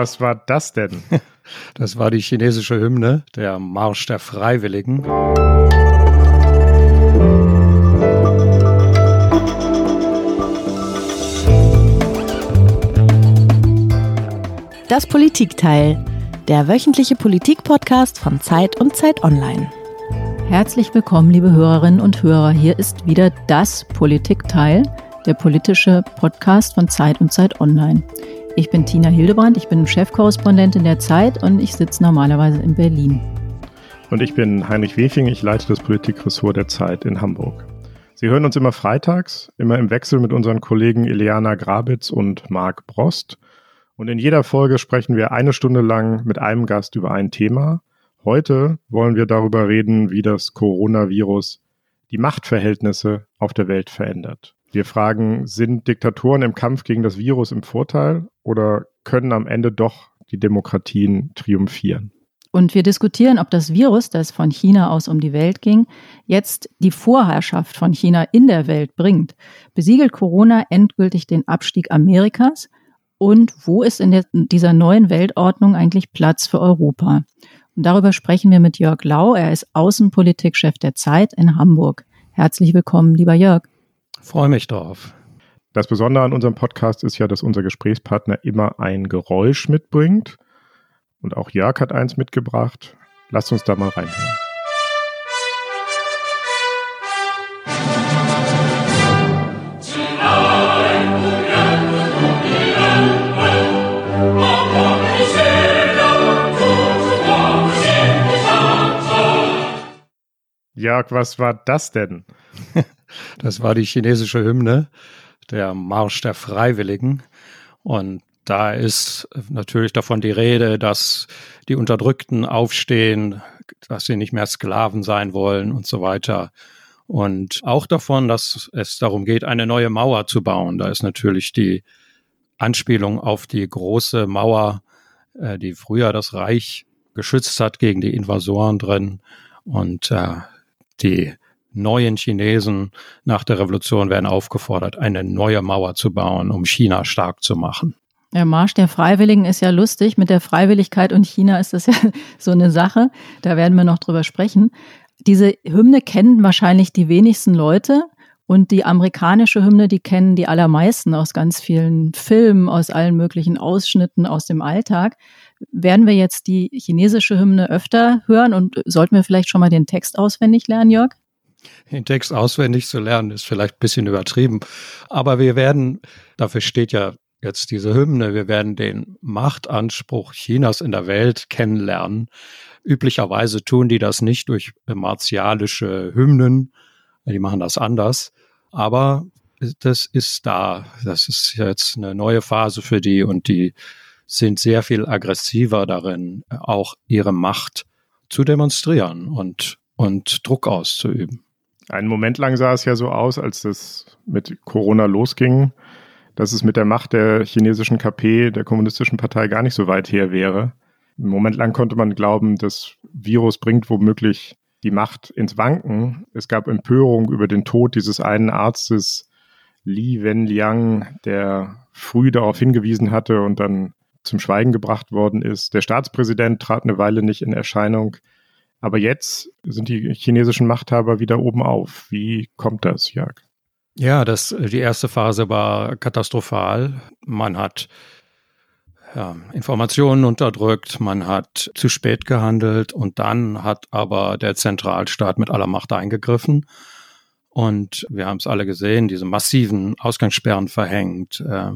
Was war das denn? Das war die chinesische Hymne, der Marsch der Freiwilligen. Das Politikteil, der wöchentliche Politikpodcast von Zeit und Zeit Online. Herzlich willkommen, liebe Hörerinnen und Hörer. Hier ist wieder das Politikteil, der politische Podcast von Zeit und Zeit Online. Ich bin Tina Hildebrand, ich bin Chefkorrespondentin der Zeit und ich sitze normalerweise in Berlin. Und ich bin Heinrich Wefing, ich leite das Politikressort der Zeit in Hamburg. Sie hören uns immer freitags, immer im Wechsel mit unseren Kollegen Ileana Grabitz und Marc Brost. Und in jeder Folge sprechen wir eine Stunde lang mit einem Gast über ein Thema. Heute wollen wir darüber reden, wie das Coronavirus die Machtverhältnisse auf der Welt verändert. Wir fragen, sind Diktatoren im Kampf gegen das Virus im Vorteil oder können am Ende doch die Demokratien triumphieren? Und wir diskutieren, ob das Virus, das von China aus um die Welt ging, jetzt die Vorherrschaft von China in der Welt bringt. Besiegelt Corona endgültig den Abstieg Amerikas? Und wo ist in der, dieser neuen Weltordnung eigentlich Platz für Europa? Und darüber sprechen wir mit Jörg Lau. Er ist Außenpolitikchef der Zeit in Hamburg. Herzlich willkommen, lieber Jörg. Freue mich drauf. Das Besondere an unserem Podcast ist ja, dass unser Gesprächspartner immer ein Geräusch mitbringt. Und auch Jörg hat eins mitgebracht. Lasst uns da mal reinhören. Jörg, was war das denn? Das war die chinesische Hymne, der Marsch der Freiwilligen. Und da ist natürlich davon die Rede, dass die Unterdrückten aufstehen, dass sie nicht mehr Sklaven sein wollen und so weiter. Und auch davon, dass es darum geht, eine neue Mauer zu bauen. Da ist natürlich die Anspielung auf die große Mauer, äh, die früher das Reich geschützt hat gegen die Invasoren drin. Und äh, die neuen Chinesen nach der Revolution werden aufgefordert, eine neue Mauer zu bauen, um China stark zu machen. Der Marsch der Freiwilligen ist ja lustig. Mit der Freiwilligkeit und China ist das ja so eine Sache. Da werden wir noch drüber sprechen. Diese Hymne kennen wahrscheinlich die wenigsten Leute. Und die amerikanische Hymne, die kennen die allermeisten aus ganz vielen Filmen, aus allen möglichen Ausschnitten aus dem Alltag. Werden wir jetzt die chinesische Hymne öfter hören und sollten wir vielleicht schon mal den Text auswendig lernen, Jörg? Den Text auswendig zu lernen, ist vielleicht ein bisschen übertrieben. Aber wir werden, dafür steht ja jetzt diese Hymne, wir werden den Machtanspruch Chinas in der Welt kennenlernen. Üblicherweise tun die das nicht durch martialische Hymnen, die machen das anders. Aber das ist da. Das ist jetzt eine neue Phase für die und die sind sehr viel aggressiver darin, auch ihre Macht zu demonstrieren und, und Druck auszuüben. Einen Moment lang sah es ja so aus, als das mit Corona losging, dass es mit der Macht der chinesischen KP, der kommunistischen Partei, gar nicht so weit her wäre. Einen Moment lang konnte man glauben, das Virus bringt womöglich die Macht ins Wanken. Es gab Empörung über den Tod dieses einen Arztes, Li Wenliang, der früh darauf hingewiesen hatte und dann zum Schweigen gebracht worden ist. Der Staatspräsident trat eine Weile nicht in Erscheinung. Aber jetzt sind die chinesischen Machthaber wieder oben auf. Wie kommt das, Jörg? Ja, das, die erste Phase war katastrophal. Man hat ja, Informationen unterdrückt, man hat zu spät gehandelt und dann hat aber der Zentralstaat mit aller Macht eingegriffen. Und wir haben es alle gesehen, diese massiven Ausgangssperren verhängt, äh,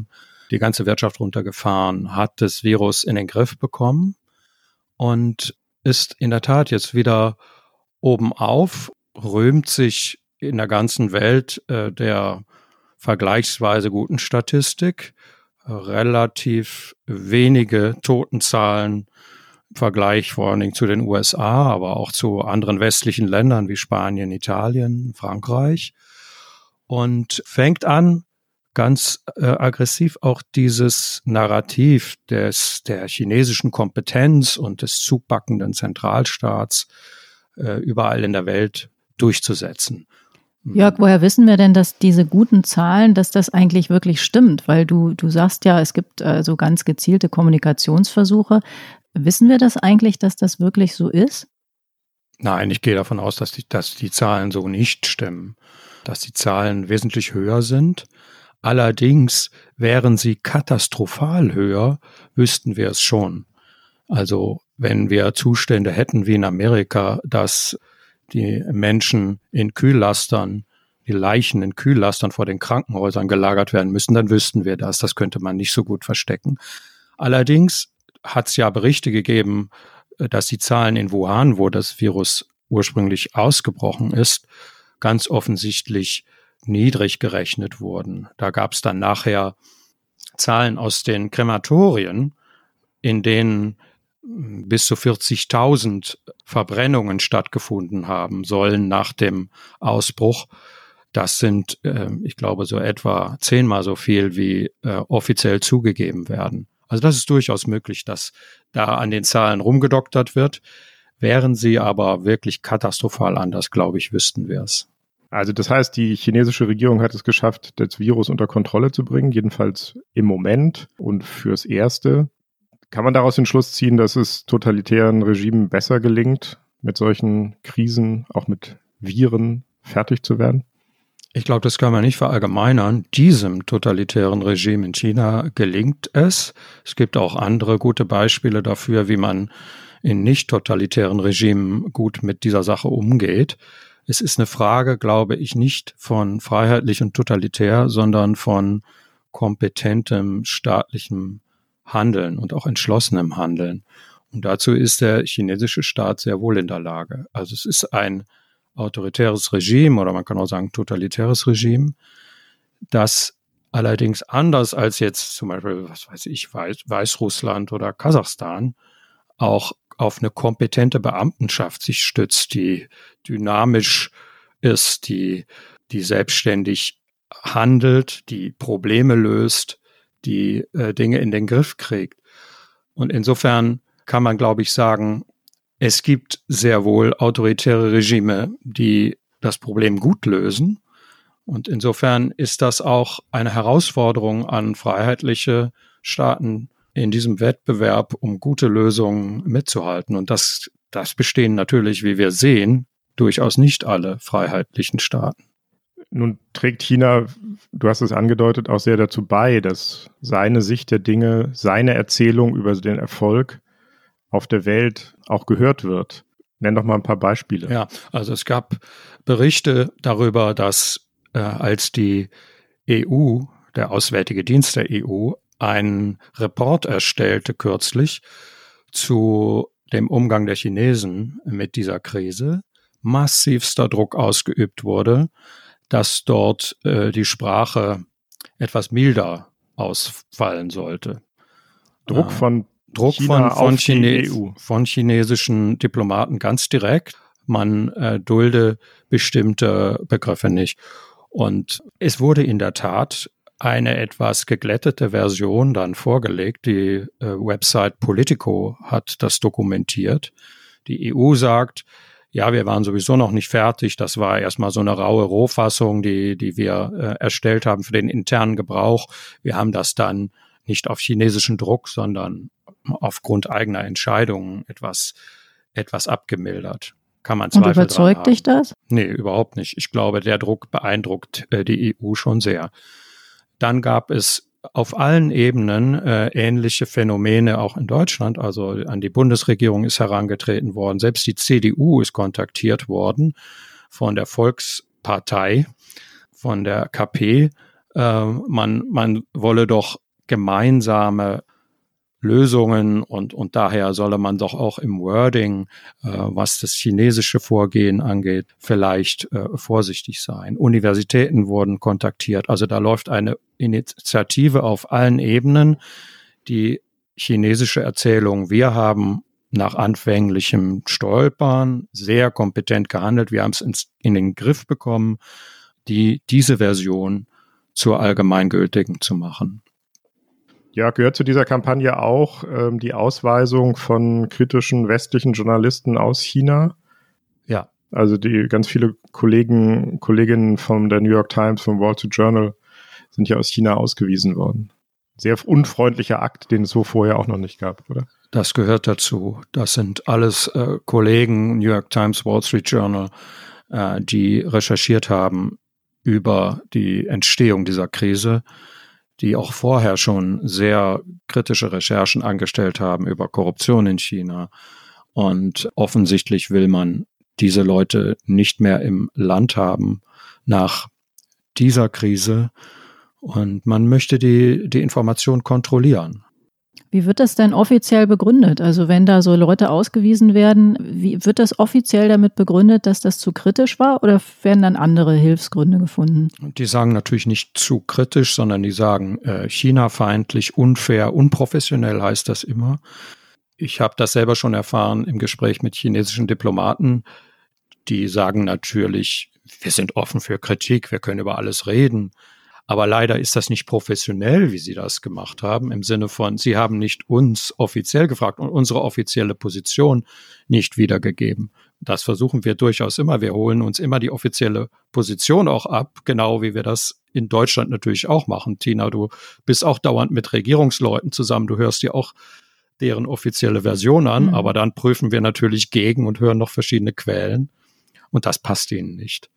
die ganze Wirtschaft runtergefahren, hat das Virus in den Griff bekommen und ist in der Tat jetzt wieder oben auf, rühmt sich in der ganzen Welt äh, der vergleichsweise guten Statistik, relativ wenige Totenzahlen im Vergleich vor allen Dingen zu den USA, aber auch zu anderen westlichen Ländern wie Spanien, Italien, Frankreich. Und fängt an, ganz äh, aggressiv auch dieses Narrativ des, der chinesischen Kompetenz und des zupackenden Zentralstaats äh, überall in der Welt durchzusetzen. Jörg, woher wissen wir denn, dass diese guten Zahlen, dass das eigentlich wirklich stimmt? Weil du, du sagst ja, es gibt äh, so ganz gezielte Kommunikationsversuche. Wissen wir das eigentlich, dass das wirklich so ist? Nein, ich gehe davon aus, dass die, dass die Zahlen so nicht stimmen, dass die Zahlen wesentlich höher sind. Allerdings wären sie katastrophal höher, wüssten wir es schon. Also wenn wir Zustände hätten wie in Amerika, dass die Menschen in Kühllastern, die Leichen in Kühllastern vor den Krankenhäusern gelagert werden müssen, dann wüssten wir das. Das könnte man nicht so gut verstecken. Allerdings hat es ja Berichte gegeben, äh, dass die Zahlen in Wuhan, wo das Virus ursprünglich ausgebrochen ist, ganz offensichtlich niedrig gerechnet wurden. Da gab es dann nachher Zahlen aus den Krematorien, in denen bis zu 40.000 Verbrennungen stattgefunden haben sollen nach dem Ausbruch. Das sind, äh, ich glaube, so etwa zehnmal so viel, wie äh, offiziell zugegeben werden. Also das ist durchaus möglich, dass da an den Zahlen rumgedoktert wird. Wären sie aber wirklich katastrophal anders, glaube ich, wüssten wir es. Also das heißt, die chinesische Regierung hat es geschafft, das Virus unter Kontrolle zu bringen, jedenfalls im Moment und fürs Erste. Kann man daraus den Schluss ziehen, dass es totalitären Regimen besser gelingt, mit solchen Krisen, auch mit Viren fertig zu werden? Ich glaube, das kann man nicht verallgemeinern. Diesem totalitären Regime in China gelingt es. Es gibt auch andere gute Beispiele dafür, wie man in nicht totalitären Regimen gut mit dieser Sache umgeht. Es ist eine Frage, glaube ich, nicht von freiheitlich und totalitär, sondern von kompetentem staatlichem Handeln und auch entschlossenem Handeln. Und dazu ist der chinesische Staat sehr wohl in der Lage. Also es ist ein autoritäres Regime oder man kann auch sagen totalitäres Regime, das allerdings anders als jetzt zum Beispiel, was weiß ich, Weiß, Weißrussland oder Kasachstan auch auf eine kompetente Beamtenschaft sich stützt, die dynamisch ist, die, die selbstständig handelt, die Probleme löst, die äh, Dinge in den Griff kriegt. Und insofern kann man, glaube ich, sagen, es gibt sehr wohl autoritäre Regime, die das Problem gut lösen. Und insofern ist das auch eine Herausforderung an freiheitliche Staaten in diesem Wettbewerb, um gute Lösungen mitzuhalten. Und das, das bestehen natürlich, wie wir sehen, durchaus nicht alle freiheitlichen Staaten. Nun trägt China, du hast es angedeutet, auch sehr dazu bei, dass seine Sicht der Dinge, seine Erzählung über den Erfolg auf der Welt auch gehört wird. Nenn doch mal ein paar Beispiele. Ja, also es gab Berichte darüber, dass äh, als die EU, der Auswärtige Dienst der EU, einen Report erstellte kürzlich zu dem Umgang der Chinesen mit dieser Krise, massivster Druck ausgeübt wurde dass dort äh, die Sprache etwas milder ausfallen sollte. Druck äh, von Druck China von, von, Chine EU. von chinesischen Diplomaten ganz direkt. Man äh, dulde bestimmte Begriffe nicht. Und es wurde in der Tat eine etwas geglättete Version dann vorgelegt. Die äh, Website Politico hat das dokumentiert. Die EU sagt, ja, wir waren sowieso noch nicht fertig. Das war erstmal so eine raue Rohfassung, die, die wir äh, erstellt haben für den internen Gebrauch. Wir haben das dann nicht auf chinesischen Druck, sondern aufgrund eigener Entscheidungen etwas, etwas abgemildert. Kann man Zweifel Und überzeugt dich das? Nee, überhaupt nicht. Ich glaube, der Druck beeindruckt äh, die EU schon sehr. Dann gab es auf allen Ebenen äh, ähnliche Phänomene auch in Deutschland. Also an die Bundesregierung ist herangetreten worden. Selbst die CDU ist kontaktiert worden von der Volkspartei, von der KP. Äh, man, man wolle doch gemeinsame Lösungen und, und daher solle man doch auch im Wording, äh, was das chinesische Vorgehen angeht, vielleicht äh, vorsichtig sein. Universitäten wurden kontaktiert. Also da läuft eine Initiative auf allen Ebenen. Die chinesische Erzählung, wir haben nach anfänglichem Stolpern sehr kompetent gehandelt. Wir haben es in den Griff bekommen, die, diese Version zur allgemeingültigen zu machen. Ja, gehört zu dieser Kampagne auch ähm, die Ausweisung von kritischen westlichen Journalisten aus China? Ja. Also die ganz viele Kollegen, Kolleginnen von der New York Times, vom Wall Street Journal sind ja aus China ausgewiesen worden. Sehr unfreundlicher Akt, den es so vorher auch noch nicht gab, oder? Das gehört dazu. Das sind alles äh, Kollegen, New York Times, Wall Street Journal, äh, die recherchiert haben über die Entstehung dieser Krise, die auch vorher schon sehr kritische Recherchen angestellt haben über Korruption in China. Und offensichtlich will man diese Leute nicht mehr im Land haben nach dieser Krise. Und man möchte die, die Information kontrollieren. Wie wird das denn offiziell begründet? Also wenn da so Leute ausgewiesen werden, wie wird das offiziell damit begründet, dass das zu kritisch war oder werden dann andere Hilfsgründe gefunden? Die sagen natürlich nicht zu kritisch, sondern die sagen äh, China-feindlich, unfair, unprofessionell heißt das immer. Ich habe das selber schon erfahren im Gespräch mit chinesischen Diplomaten. Die sagen natürlich, wir sind offen für Kritik, wir können über alles reden. Aber leider ist das nicht professionell, wie Sie das gemacht haben, im Sinne von, Sie haben nicht uns offiziell gefragt und unsere offizielle Position nicht wiedergegeben. Das versuchen wir durchaus immer. Wir holen uns immer die offizielle Position auch ab, genau wie wir das in Deutschland natürlich auch machen. Tina, du bist auch dauernd mit Regierungsleuten zusammen. Du hörst dir auch deren offizielle Version an, mhm. aber dann prüfen wir natürlich gegen und hören noch verschiedene Quellen. Und das passt ihnen nicht.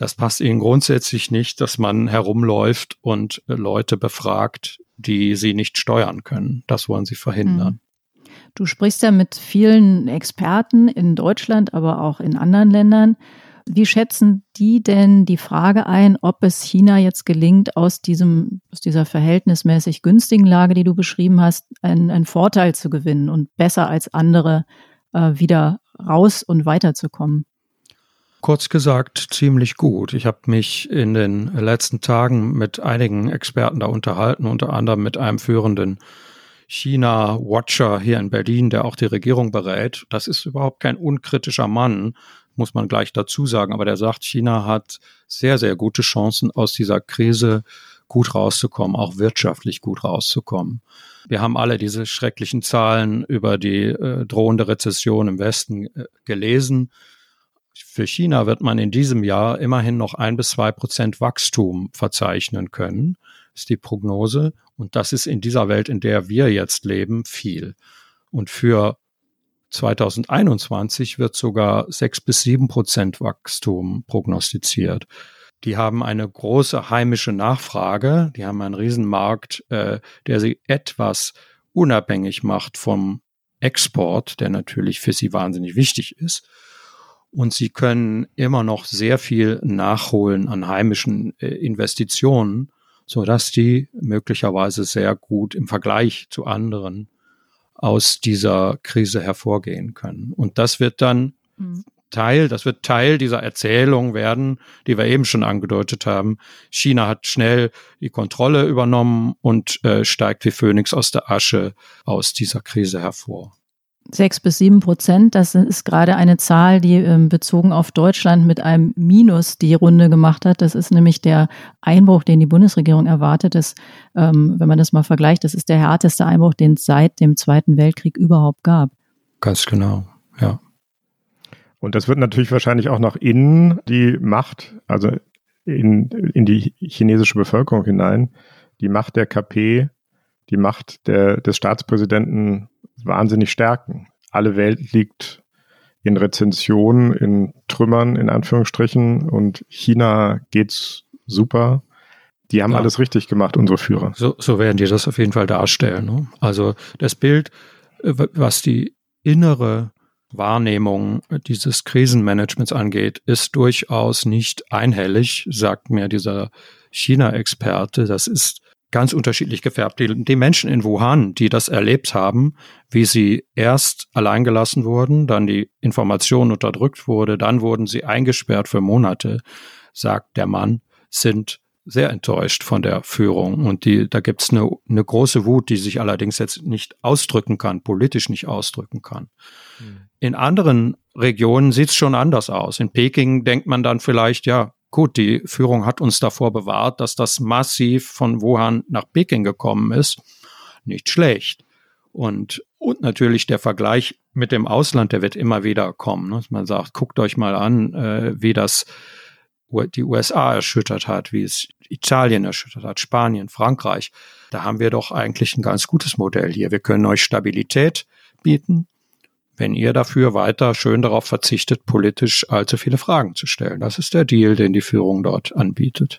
Das passt ihnen grundsätzlich nicht, dass man herumläuft und äh, Leute befragt, die sie nicht steuern können. Das wollen sie verhindern. Hm. Du sprichst ja mit vielen Experten in Deutschland, aber auch in anderen Ländern. Wie schätzen die denn die Frage ein, ob es China jetzt gelingt, aus, diesem, aus dieser verhältnismäßig günstigen Lage, die du beschrieben hast, einen, einen Vorteil zu gewinnen und besser als andere äh, wieder raus und weiterzukommen? Kurz gesagt, ziemlich gut. Ich habe mich in den letzten Tagen mit einigen Experten da unterhalten, unter anderem mit einem führenden China-Watcher hier in Berlin, der auch die Regierung berät. Das ist überhaupt kein unkritischer Mann, muss man gleich dazu sagen, aber der sagt, China hat sehr, sehr gute Chancen, aus dieser Krise gut rauszukommen, auch wirtschaftlich gut rauszukommen. Wir haben alle diese schrecklichen Zahlen über die äh, drohende Rezession im Westen äh, gelesen. Für China wird man in diesem Jahr immerhin noch ein bis zwei Prozent Wachstum verzeichnen können, ist die Prognose. Und das ist in dieser Welt, in der wir jetzt leben, viel. Und für 2021 wird sogar sechs bis sieben Prozent Wachstum prognostiziert. Die haben eine große heimische Nachfrage. Die haben einen Riesenmarkt, äh, der sie etwas unabhängig macht vom Export, der natürlich für sie wahnsinnig wichtig ist und sie können immer noch sehr viel nachholen an heimischen äh, Investitionen, so dass die möglicherweise sehr gut im Vergleich zu anderen aus dieser Krise hervorgehen können. Und das wird dann mhm. Teil, das wird Teil dieser Erzählung werden, die wir eben schon angedeutet haben. China hat schnell die Kontrolle übernommen und äh, steigt wie Phönix aus der Asche aus dieser Krise hervor sechs bis sieben Prozent. Das ist gerade eine Zahl, die ähm, bezogen auf Deutschland mit einem Minus die Runde gemacht hat. Das ist nämlich der Einbruch, den die Bundesregierung erwartet. Das, ähm, wenn man das mal vergleicht, das ist der härteste Einbruch, den es seit dem Zweiten Weltkrieg überhaupt gab. Ganz genau, ja. Und das wird natürlich wahrscheinlich auch nach innen die Macht, also in, in die chinesische Bevölkerung hinein, die Macht der KP, die Macht der, des Staatspräsidenten wahnsinnig stärken. Alle Welt liegt in Rezensionen, in Trümmern, in Anführungsstrichen, und China geht's super. Die haben ja. alles richtig gemacht, unsere Führer. So, so werden die das auf jeden Fall darstellen. Ne? Also das Bild, äh, was die innere Wahrnehmung dieses Krisenmanagements angeht, ist durchaus nicht einhellig, sagt mir dieser China-Experte. Das ist ganz unterschiedlich gefärbt. Die, die, Menschen in Wuhan, die das erlebt haben, wie sie erst alleingelassen wurden, dann die Information unterdrückt wurde, dann wurden sie eingesperrt für Monate, sagt der Mann, sind sehr enttäuscht von der Führung. Und die, da gibt's eine, eine große Wut, die sich allerdings jetzt nicht ausdrücken kann, politisch nicht ausdrücken kann. Mhm. In anderen Regionen sieht's schon anders aus. In Peking denkt man dann vielleicht, ja, Gut, die Führung hat uns davor bewahrt, dass das massiv von Wuhan nach Peking gekommen ist. Nicht schlecht. Und, und natürlich der Vergleich mit dem Ausland, der wird immer wieder kommen. Ne? Man sagt, guckt euch mal an, äh, wie das die USA erschüttert hat, wie es Italien erschüttert hat, Spanien, Frankreich. Da haben wir doch eigentlich ein ganz gutes Modell hier. Wir können euch Stabilität bieten, wenn ihr dafür weiter schön darauf verzichtet, politisch allzu viele Fragen zu stellen. Das ist der Deal, den die Führung dort anbietet.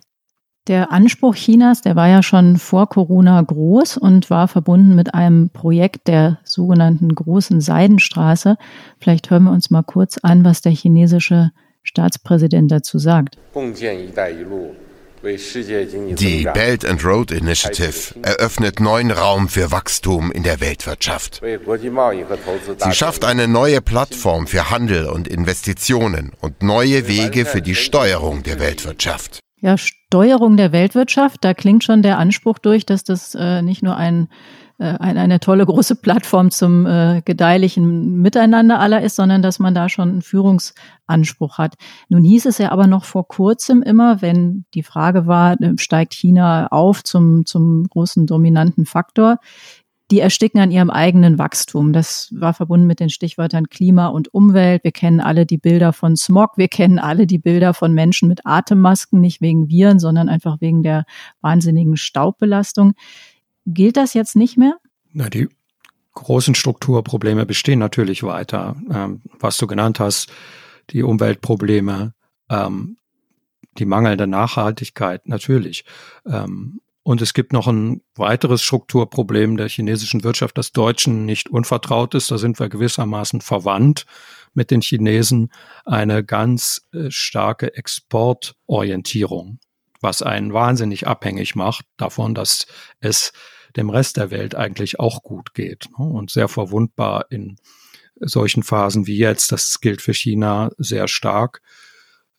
Der Anspruch Chinas, der war ja schon vor Corona groß und war verbunden mit einem Projekt der sogenannten großen Seidenstraße. Vielleicht hören wir uns mal kurz an, was der chinesische Staatspräsident dazu sagt. Die Belt and Road Initiative eröffnet neuen Raum für Wachstum in der Weltwirtschaft. Sie schafft eine neue Plattform für Handel und Investitionen und neue Wege für die Steuerung der Weltwirtschaft. Ja, Steuerung der Weltwirtschaft, da klingt schon der Anspruch durch, dass das äh, nicht nur ein eine, eine tolle große Plattform zum äh, gedeihlichen Miteinander aller ist, sondern dass man da schon einen Führungsanspruch hat. Nun hieß es ja aber noch vor kurzem immer, wenn die Frage war, äh, steigt China auf zum, zum großen dominanten Faktor, die ersticken an ihrem eigenen Wachstum. Das war verbunden mit den Stichwörtern Klima und Umwelt. Wir kennen alle die Bilder von Smog. Wir kennen alle die Bilder von Menschen mit Atemmasken, nicht wegen Viren, sondern einfach wegen der wahnsinnigen Staubbelastung. Gilt das jetzt nicht mehr? Na, die großen Strukturprobleme bestehen natürlich weiter. Ähm, was du genannt hast, die Umweltprobleme, ähm, die mangelnde Nachhaltigkeit, natürlich. Ähm, und es gibt noch ein weiteres Strukturproblem der chinesischen Wirtschaft, das Deutschen nicht unvertraut ist. Da sind wir gewissermaßen verwandt mit den Chinesen. Eine ganz äh, starke Exportorientierung was einen wahnsinnig abhängig macht davon, dass es dem Rest der Welt eigentlich auch gut geht ne? und sehr verwundbar in solchen Phasen wie jetzt. Das gilt für China sehr stark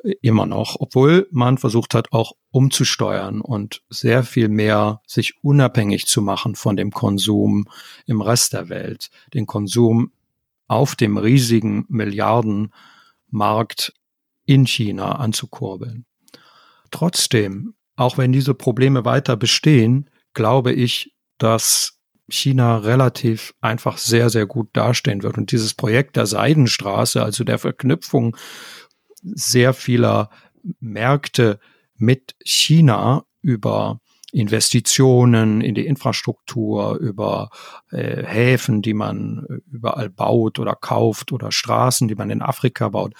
äh, immer noch, obwohl man versucht hat, auch umzusteuern und sehr viel mehr sich unabhängig zu machen von dem Konsum im Rest der Welt, den Konsum auf dem riesigen Milliardenmarkt in China anzukurbeln. Trotzdem, auch wenn diese Probleme weiter bestehen, glaube ich, dass China relativ einfach sehr, sehr gut dastehen wird. Und dieses Projekt der Seidenstraße, also der Verknüpfung sehr vieler Märkte mit China über Investitionen in die Infrastruktur, über äh, Häfen, die man überall baut oder kauft oder Straßen, die man in Afrika baut,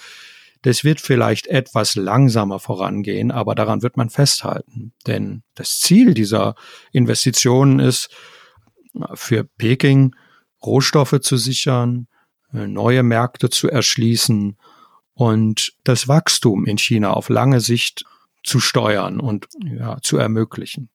das wird vielleicht etwas langsamer vorangehen, aber daran wird man festhalten. Denn das Ziel dieser Investitionen ist, für Peking Rohstoffe zu sichern, neue Märkte zu erschließen und das Wachstum in China auf lange Sicht zu steuern und ja, zu ermöglichen.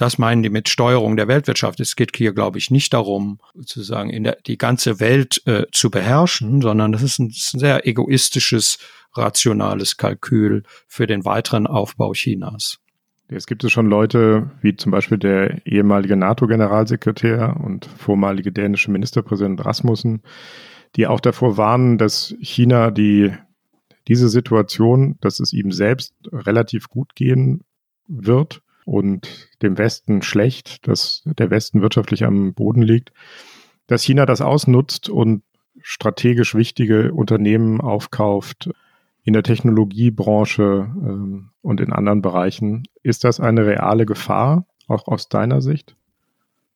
Das meinen die mit Steuerung der Weltwirtschaft. Es geht hier, glaube ich, nicht darum, sozusagen in der, die ganze Welt äh, zu beherrschen, sondern das ist ein, sehr egoistisches rationales Kalkül für den weiteren Aufbau Chinas. Es gibt es schon Leute, wie zum Beispiel der ehemalige NATO-Generalsekretär und vormalige dänische Ministerpräsident Rasmussen, die auch davor warnen, dass China die, diese Situation, dass es ihm selbst relativ gut gehen wird und dem Westen schlecht, dass der Westen wirtschaftlich am Boden liegt, dass China das ausnutzt und strategisch wichtige Unternehmen aufkauft, in der Technologiebranche ähm, und in anderen Bereichen. Ist das eine reale Gefahr, auch aus deiner Sicht?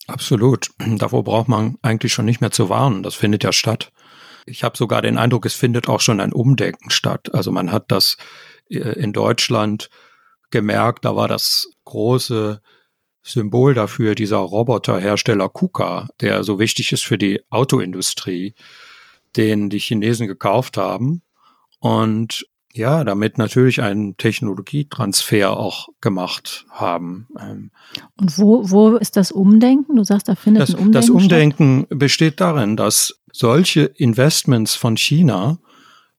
Absolut. Davor braucht man eigentlich schon nicht mehr zu warnen. Das findet ja statt. Ich habe sogar den Eindruck, es findet auch schon ein Umdenken statt. Also man hat das äh, in Deutschland gemerkt, da war das große Symbol dafür dieser Roboterhersteller KUKA, der so wichtig ist für die Autoindustrie, den die Chinesen gekauft haben und ja, damit natürlich einen Technologietransfer auch gemacht haben. Ähm, Und wo, wo ist das Umdenken? Du sagst, da findet das, ein Umdenken Das Umdenken statt? besteht darin, dass solche Investments von China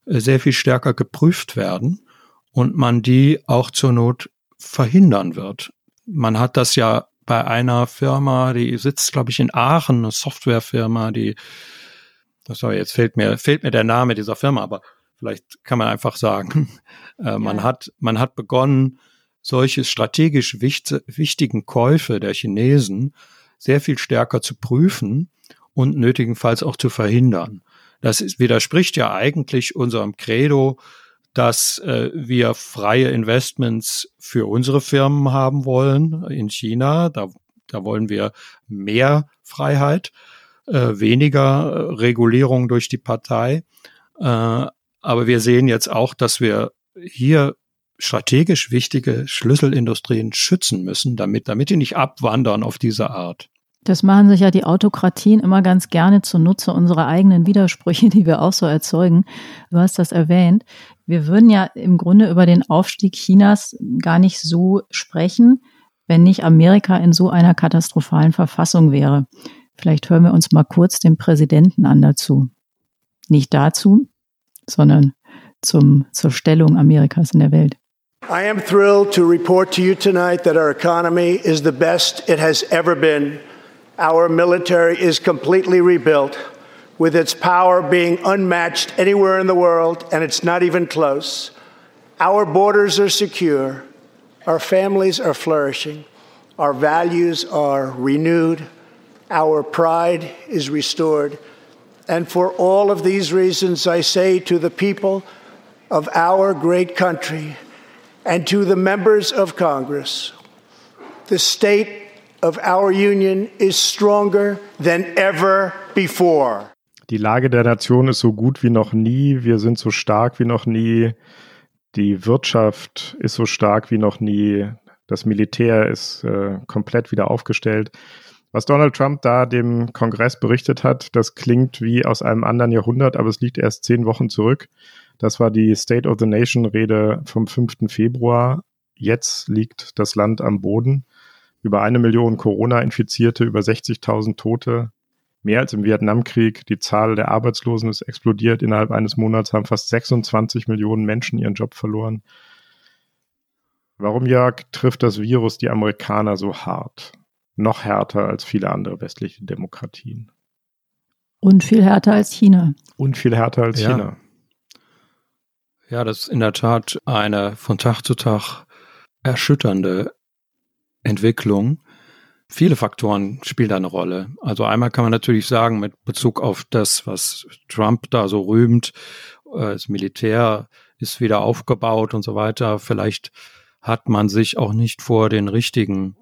äh, sehr viel stärker geprüft werden und man die auch zur Not verhindern wird. Man hat das ja bei einer Firma, die sitzt, glaube ich, in Aachen, eine Softwarefirma, die, das war jetzt fehlt mir, fehlt mir der Name dieser Firma, aber Vielleicht kann man einfach sagen, äh, man, ja. hat, man hat begonnen, solche strategisch wichtig, wichtigen Käufe der Chinesen sehr viel stärker zu prüfen und nötigenfalls auch zu verhindern. Das ist, widerspricht ja eigentlich unserem Credo, dass äh, wir freie Investments für unsere Firmen haben wollen in China. Da, da wollen wir mehr Freiheit, äh, weniger äh, Regulierung durch die Partei. Äh, aber wir sehen jetzt auch, dass wir hier strategisch wichtige Schlüsselindustrien schützen müssen, damit, damit die nicht abwandern auf diese Art. Das machen sich ja die Autokratien immer ganz gerne zunutze unserer eigenen Widersprüche, die wir auch so erzeugen. Du hast das erwähnt. Wir würden ja im Grunde über den Aufstieg Chinas gar nicht so sprechen, wenn nicht Amerika in so einer katastrophalen Verfassung wäre. Vielleicht hören wir uns mal kurz den Präsidenten an dazu. Nicht dazu, sondern zum, zur Stellung Amerikas in der Welt. I am thrilled to report to you tonight that our economy is the best it has ever been. Our military is completely rebuilt, with its power being unmatched anywhere in the world, and it's not even close. Our borders are secure, our families are flourishing, our values are renewed, our pride is restored. And for all of these reasons, I say to the people of our great country and to the members of Congress, the state of our union is stronger than ever before. Die Lage der Nation ist so gut wie noch nie. Wir sind so stark wie noch nie. Die Wirtschaft ist so stark wie noch nie. Das Militär ist äh, komplett wieder aufgestellt. Was Donald Trump da dem Kongress berichtet hat, das klingt wie aus einem anderen Jahrhundert, aber es liegt erst zehn Wochen zurück. Das war die State of the Nation Rede vom 5. Februar. Jetzt liegt das Land am Boden über eine Million Corona-Infizierte, über 60.000 Tote, mehr als im Vietnamkrieg. Die Zahl der Arbeitslosen ist explodiert. Innerhalb eines Monats haben fast 26 Millionen Menschen ihren Job verloren. Warum, Jörg, trifft das Virus die Amerikaner so hart? Noch härter als viele andere westliche Demokratien. Und viel härter als China. Und viel härter als ja. China. Ja, das ist in der Tat eine von Tag zu Tag erschütternde Entwicklung. Viele Faktoren spielen da eine Rolle. Also einmal kann man natürlich sagen, mit Bezug auf das, was Trump da so rühmt, äh, das Militär ist wieder aufgebaut und so weiter. Vielleicht hat man sich auch nicht vor den richtigen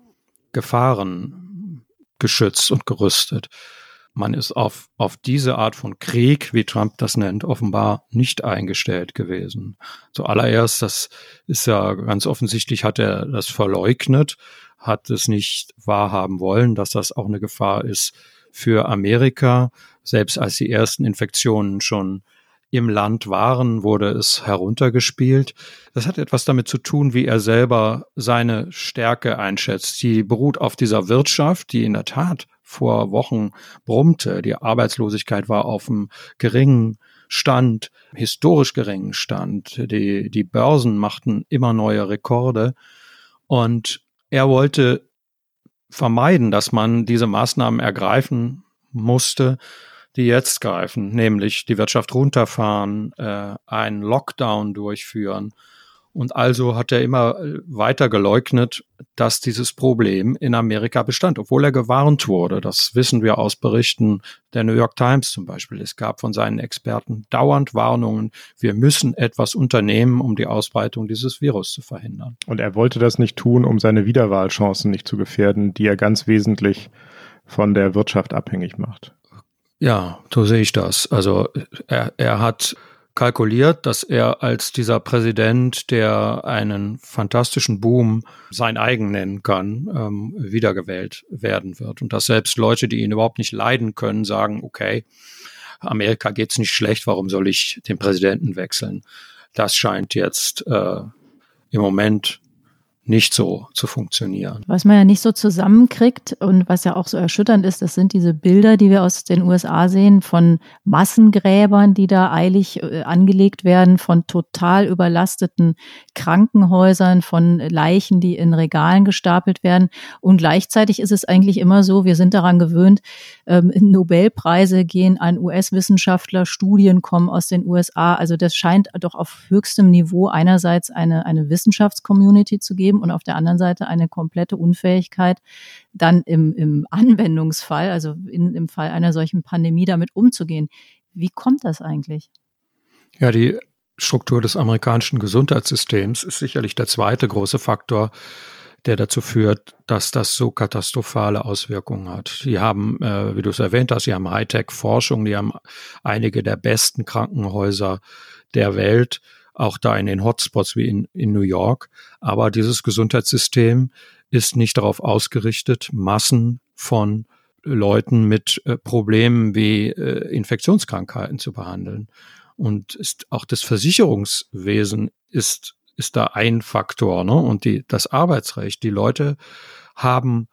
Gefahren geschützt und gerüstet. Man ist auf, auf diese Art von Krieg, wie Trump das nennt, offenbar nicht eingestellt gewesen. Zuallererst, das ist ja ganz offensichtlich, hat er das verleugnet hat es nicht wahrhaben wollen, dass das auch eine Gefahr ist für Amerika. Selbst als die ersten Infektionen schon im Land waren, wurde es heruntergespielt. Das hat etwas damit zu tun, wie er selber seine Stärke einschätzt. Die beruht auf dieser Wirtschaft, die in der Tat vor Wochen brummte. Die Arbeitslosigkeit war auf einem geringen Stand, historisch geringen Stand. Die, die Börsen machten immer neue Rekorde. Und er wollte vermeiden, dass man diese Maßnahmen ergreifen musste, die jetzt greifen, nämlich die Wirtschaft runterfahren, äh, einen Lockdown durchführen und also hat er immer äh, weiter geleugnet, dass dieses Problem in Amerika bestand, obwohl er gewarnt wurde. Das wissen wir aus Berichten der New York Times zum Beispiel. Es gab von seinen Experten dauernd Warnungen, wir müssen etwas unternehmen, um die Ausbreitung dieses Virus zu verhindern. Und er wollte das nicht tun, um seine Wiederwahlchancen nicht zu gefährden, die er ganz wesentlich von der Wirtschaft abhängig macht. Ja, so sehe ich das. Also er, er hat kalkuliert, dass er als dieser Präsident, der einen fantastischen Boom sein eigen nennen kann, ähm, wiedergewählt werden wird. Und dass selbst Leute, die ihn überhaupt nicht leiden können, sagen, okay, Amerika geht's nicht schlecht, warum soll ich den Präsidenten wechseln? Das scheint jetzt äh, im Moment nicht so zu funktionieren. Was man ja nicht so zusammenkriegt und was ja auch so erschütternd ist, das sind diese Bilder, die wir aus den USA sehen von Massengräbern, die da eilig äh, angelegt werden, von total überlasteten Krankenhäusern, von Leichen, die in Regalen gestapelt werden. Und gleichzeitig ist es eigentlich immer so, wir sind daran gewöhnt, ähm, Nobelpreise gehen an US-Wissenschaftler, Studien kommen aus den USA. Also das scheint doch auf höchstem Niveau einerseits eine, eine Wissenschaftscommunity zu geben geben und auf der anderen Seite eine komplette Unfähigkeit, dann im, im Anwendungsfall, also in, im Fall einer solchen Pandemie damit umzugehen. Wie kommt das eigentlich? Ja, die Struktur des amerikanischen Gesundheitssystems ist sicherlich der zweite große Faktor, der dazu führt, dass das so katastrophale Auswirkungen hat. Die haben, äh, wie du es erwähnt hast, die haben Hightech-Forschung, die haben einige der besten Krankenhäuser der Welt, auch da in den Hotspots wie in, in New York. Aber dieses Gesundheitssystem ist nicht darauf ausgerichtet, Massen von Leuten mit äh, Problemen wie äh, Infektionskrankheiten zu behandeln. Und ist auch das Versicherungswesen ist ist da ein Faktor, ne? Und die, das Arbeitsrecht. Die Leute haben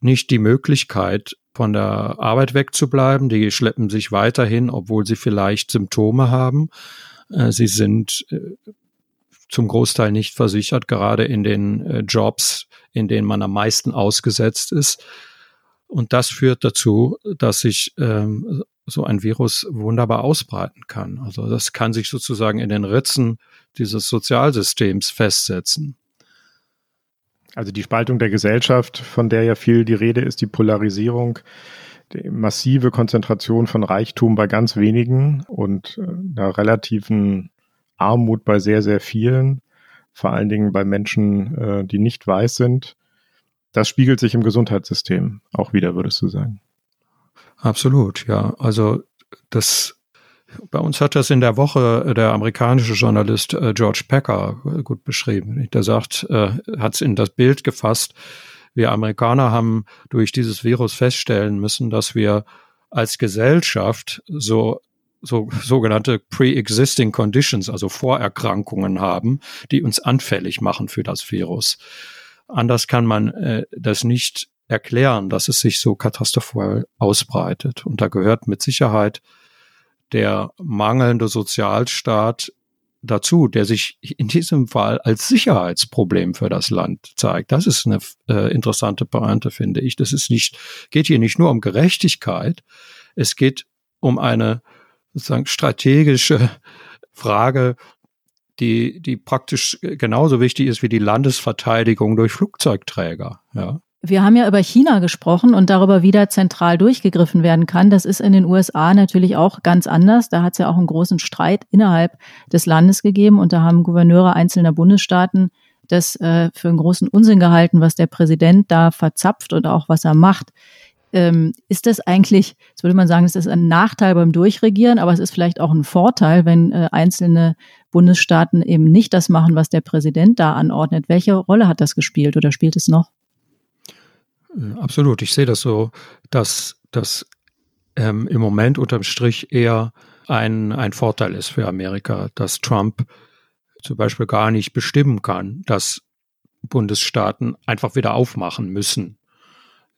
nicht die Möglichkeit, von der Arbeit wegzubleiben. Die schleppen sich weiterhin, obwohl sie vielleicht Symptome haben. Äh, sie sind äh, zum Großteil nicht versichert, gerade in den äh, Jobs, in denen man am meisten ausgesetzt ist. Und das führt dazu, dass sich ähm, so ein Virus wunderbar ausbreiten kann. Also das kann sich sozusagen in den Ritzen dieses Sozialsystems festsetzen. Also die Spaltung der Gesellschaft, von der ja viel die Rede ist, die Polarisierung, massive Konzentration von Reichtum bei ganz wenigen und äh, einer relativen Armut bei sehr, sehr vielen, vor allen Dingen bei Menschen, äh, die nicht weiß sind. Das spiegelt sich im Gesundheitssystem auch wieder, würdest du sagen? Absolut, ja. Also das bei uns hat das in der Woche der amerikanische Journalist äh, George Packer gut beschrieben. Der sagt, äh, hat es in das Bild gefasst. Wir Amerikaner haben durch dieses Virus feststellen müssen, dass wir als Gesellschaft so so sogenannte pre-existing conditions, also Vorerkrankungen haben, die uns anfällig machen für das Virus. Anders kann man äh, das nicht erklären, dass es sich so katastrophal ausbreitet. Und da gehört mit Sicherheit der mangelnde Sozialstaat dazu, der sich in diesem Fall als Sicherheitsproblem für das Land zeigt. Das ist eine äh, interessante Pointe, finde ich. Das ist nicht, geht hier nicht nur um Gerechtigkeit, es geht um eine sozusagen strategische Frage, die, die praktisch genauso wichtig ist wie die Landesverteidigung durch Flugzeugträger. Ja. Wir haben ja über China gesprochen und darüber, wie da zentral durchgegriffen werden kann. Das ist in den USA natürlich auch ganz anders. Da hat es ja auch einen großen Streit innerhalb des Landes gegeben und da haben Gouverneure einzelner Bundesstaaten das äh, für einen großen Unsinn gehalten, was der Präsident da verzapft und auch was er macht. Ähm, ist das eigentlich, jetzt würde man sagen, es ist ein Nachteil beim Durchregieren, aber es ist vielleicht auch ein Vorteil, wenn äh, einzelne Bundesstaaten eben nicht das machen, was der Präsident da anordnet. Welche Rolle hat das gespielt oder spielt es noch? Äh, absolut. Ich sehe das so, dass das ähm, im Moment unterm Strich eher ein, ein Vorteil ist für Amerika, dass Trump zum Beispiel gar nicht bestimmen kann, dass Bundesstaaten einfach wieder aufmachen müssen.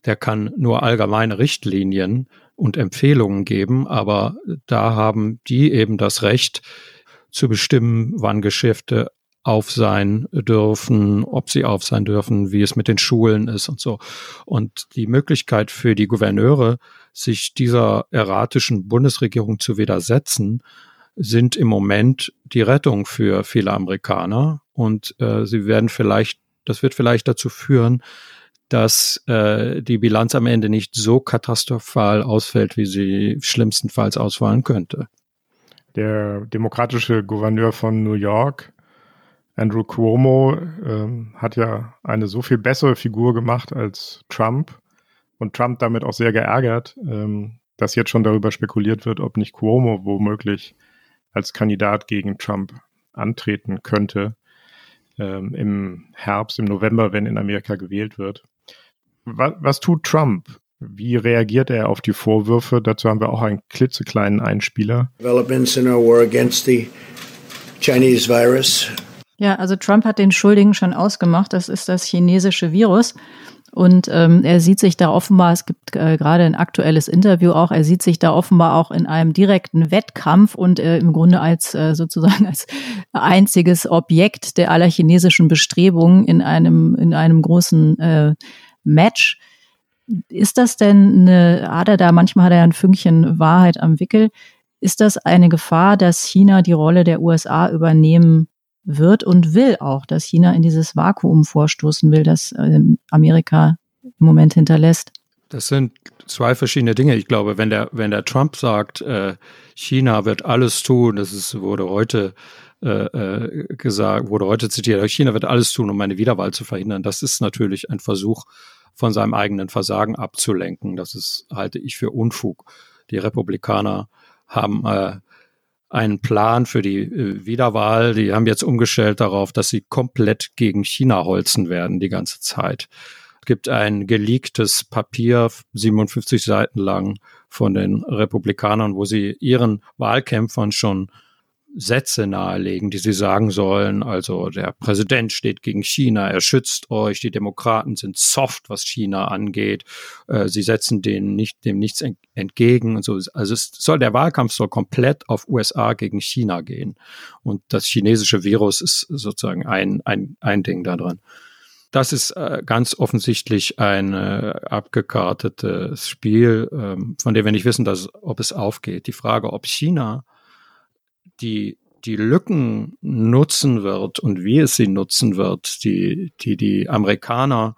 Der kann nur allgemeine Richtlinien und Empfehlungen geben, aber da haben die eben das Recht zu bestimmen, wann Geschäfte auf sein dürfen, ob sie auf sein dürfen, wie es mit den Schulen ist und so. Und die Möglichkeit für die Gouverneure, sich dieser erratischen Bundesregierung zu widersetzen, sind im Moment die Rettung für viele Amerikaner. Und äh, sie werden vielleicht, das wird vielleicht dazu führen, dass äh, die Bilanz am Ende nicht so katastrophal ausfällt, wie sie schlimmstenfalls ausfallen könnte. Der demokratische Gouverneur von New York Andrew Cuomo ähm, hat ja eine so viel bessere Figur gemacht als Trump und Trump damit auch sehr geärgert, ähm, dass jetzt schon darüber spekuliert wird, ob nicht Cuomo womöglich als Kandidat gegen Trump antreten könnte ähm, im Herbst, im November, wenn in Amerika gewählt wird. Was, was tut Trump? Wie reagiert er auf die Vorwürfe? Dazu haben wir auch einen klitzekleinen Einspieler. Developments in our war against the Chinese virus ja, also Trump hat den Schuldigen schon ausgemacht. Das ist das chinesische Virus. Und ähm, er sieht sich da offenbar, es gibt äh, gerade ein aktuelles Interview auch, er sieht sich da offenbar auch in einem direkten Wettkampf und äh, im Grunde als äh, sozusagen als einziges Objekt der aller chinesischen Bestrebungen in einem, in einem großen äh, Match. Ist das denn eine, hat er da, manchmal hat er ein Fünkchen Wahrheit am Wickel, ist das eine Gefahr, dass China die Rolle der USA übernehmen wird und will auch, dass China in dieses Vakuum vorstoßen will, das äh, Amerika im Moment hinterlässt. Das sind zwei verschiedene Dinge. Ich glaube, wenn der, wenn der Trump sagt, äh, China wird alles tun, das ist, wurde heute äh, äh, gesagt, wurde heute zitiert, China wird alles tun, um eine Wiederwahl zu verhindern. Das ist natürlich ein Versuch, von seinem eigenen Versagen abzulenken. Das ist, halte ich für Unfug. Die Republikaner haben äh, einen Plan für die äh, Wiederwahl. Die haben jetzt umgestellt darauf, dass sie komplett gegen China holzen werden die ganze Zeit. Es gibt ein geleaktes Papier, 57 Seiten lang, von den Republikanern, wo sie ihren Wahlkämpfern schon Sätze nahelegen, die sie sagen sollen. Also der Präsident steht gegen China, er schützt euch, die Demokraten sind soft, was China angeht, äh, sie setzen denen nicht, dem nichts entgegen und so. Also es soll, der Wahlkampf soll komplett auf USA gegen China gehen. Und das chinesische Virus ist sozusagen ein, ein, ein Ding da drin. Das ist äh, ganz offensichtlich ein äh, abgekartetes Spiel, ähm, von dem wir nicht wissen, dass, ob es aufgeht. Die Frage, ob China die die Lücken nutzen wird und wie es sie nutzen wird, die die, die Amerikaner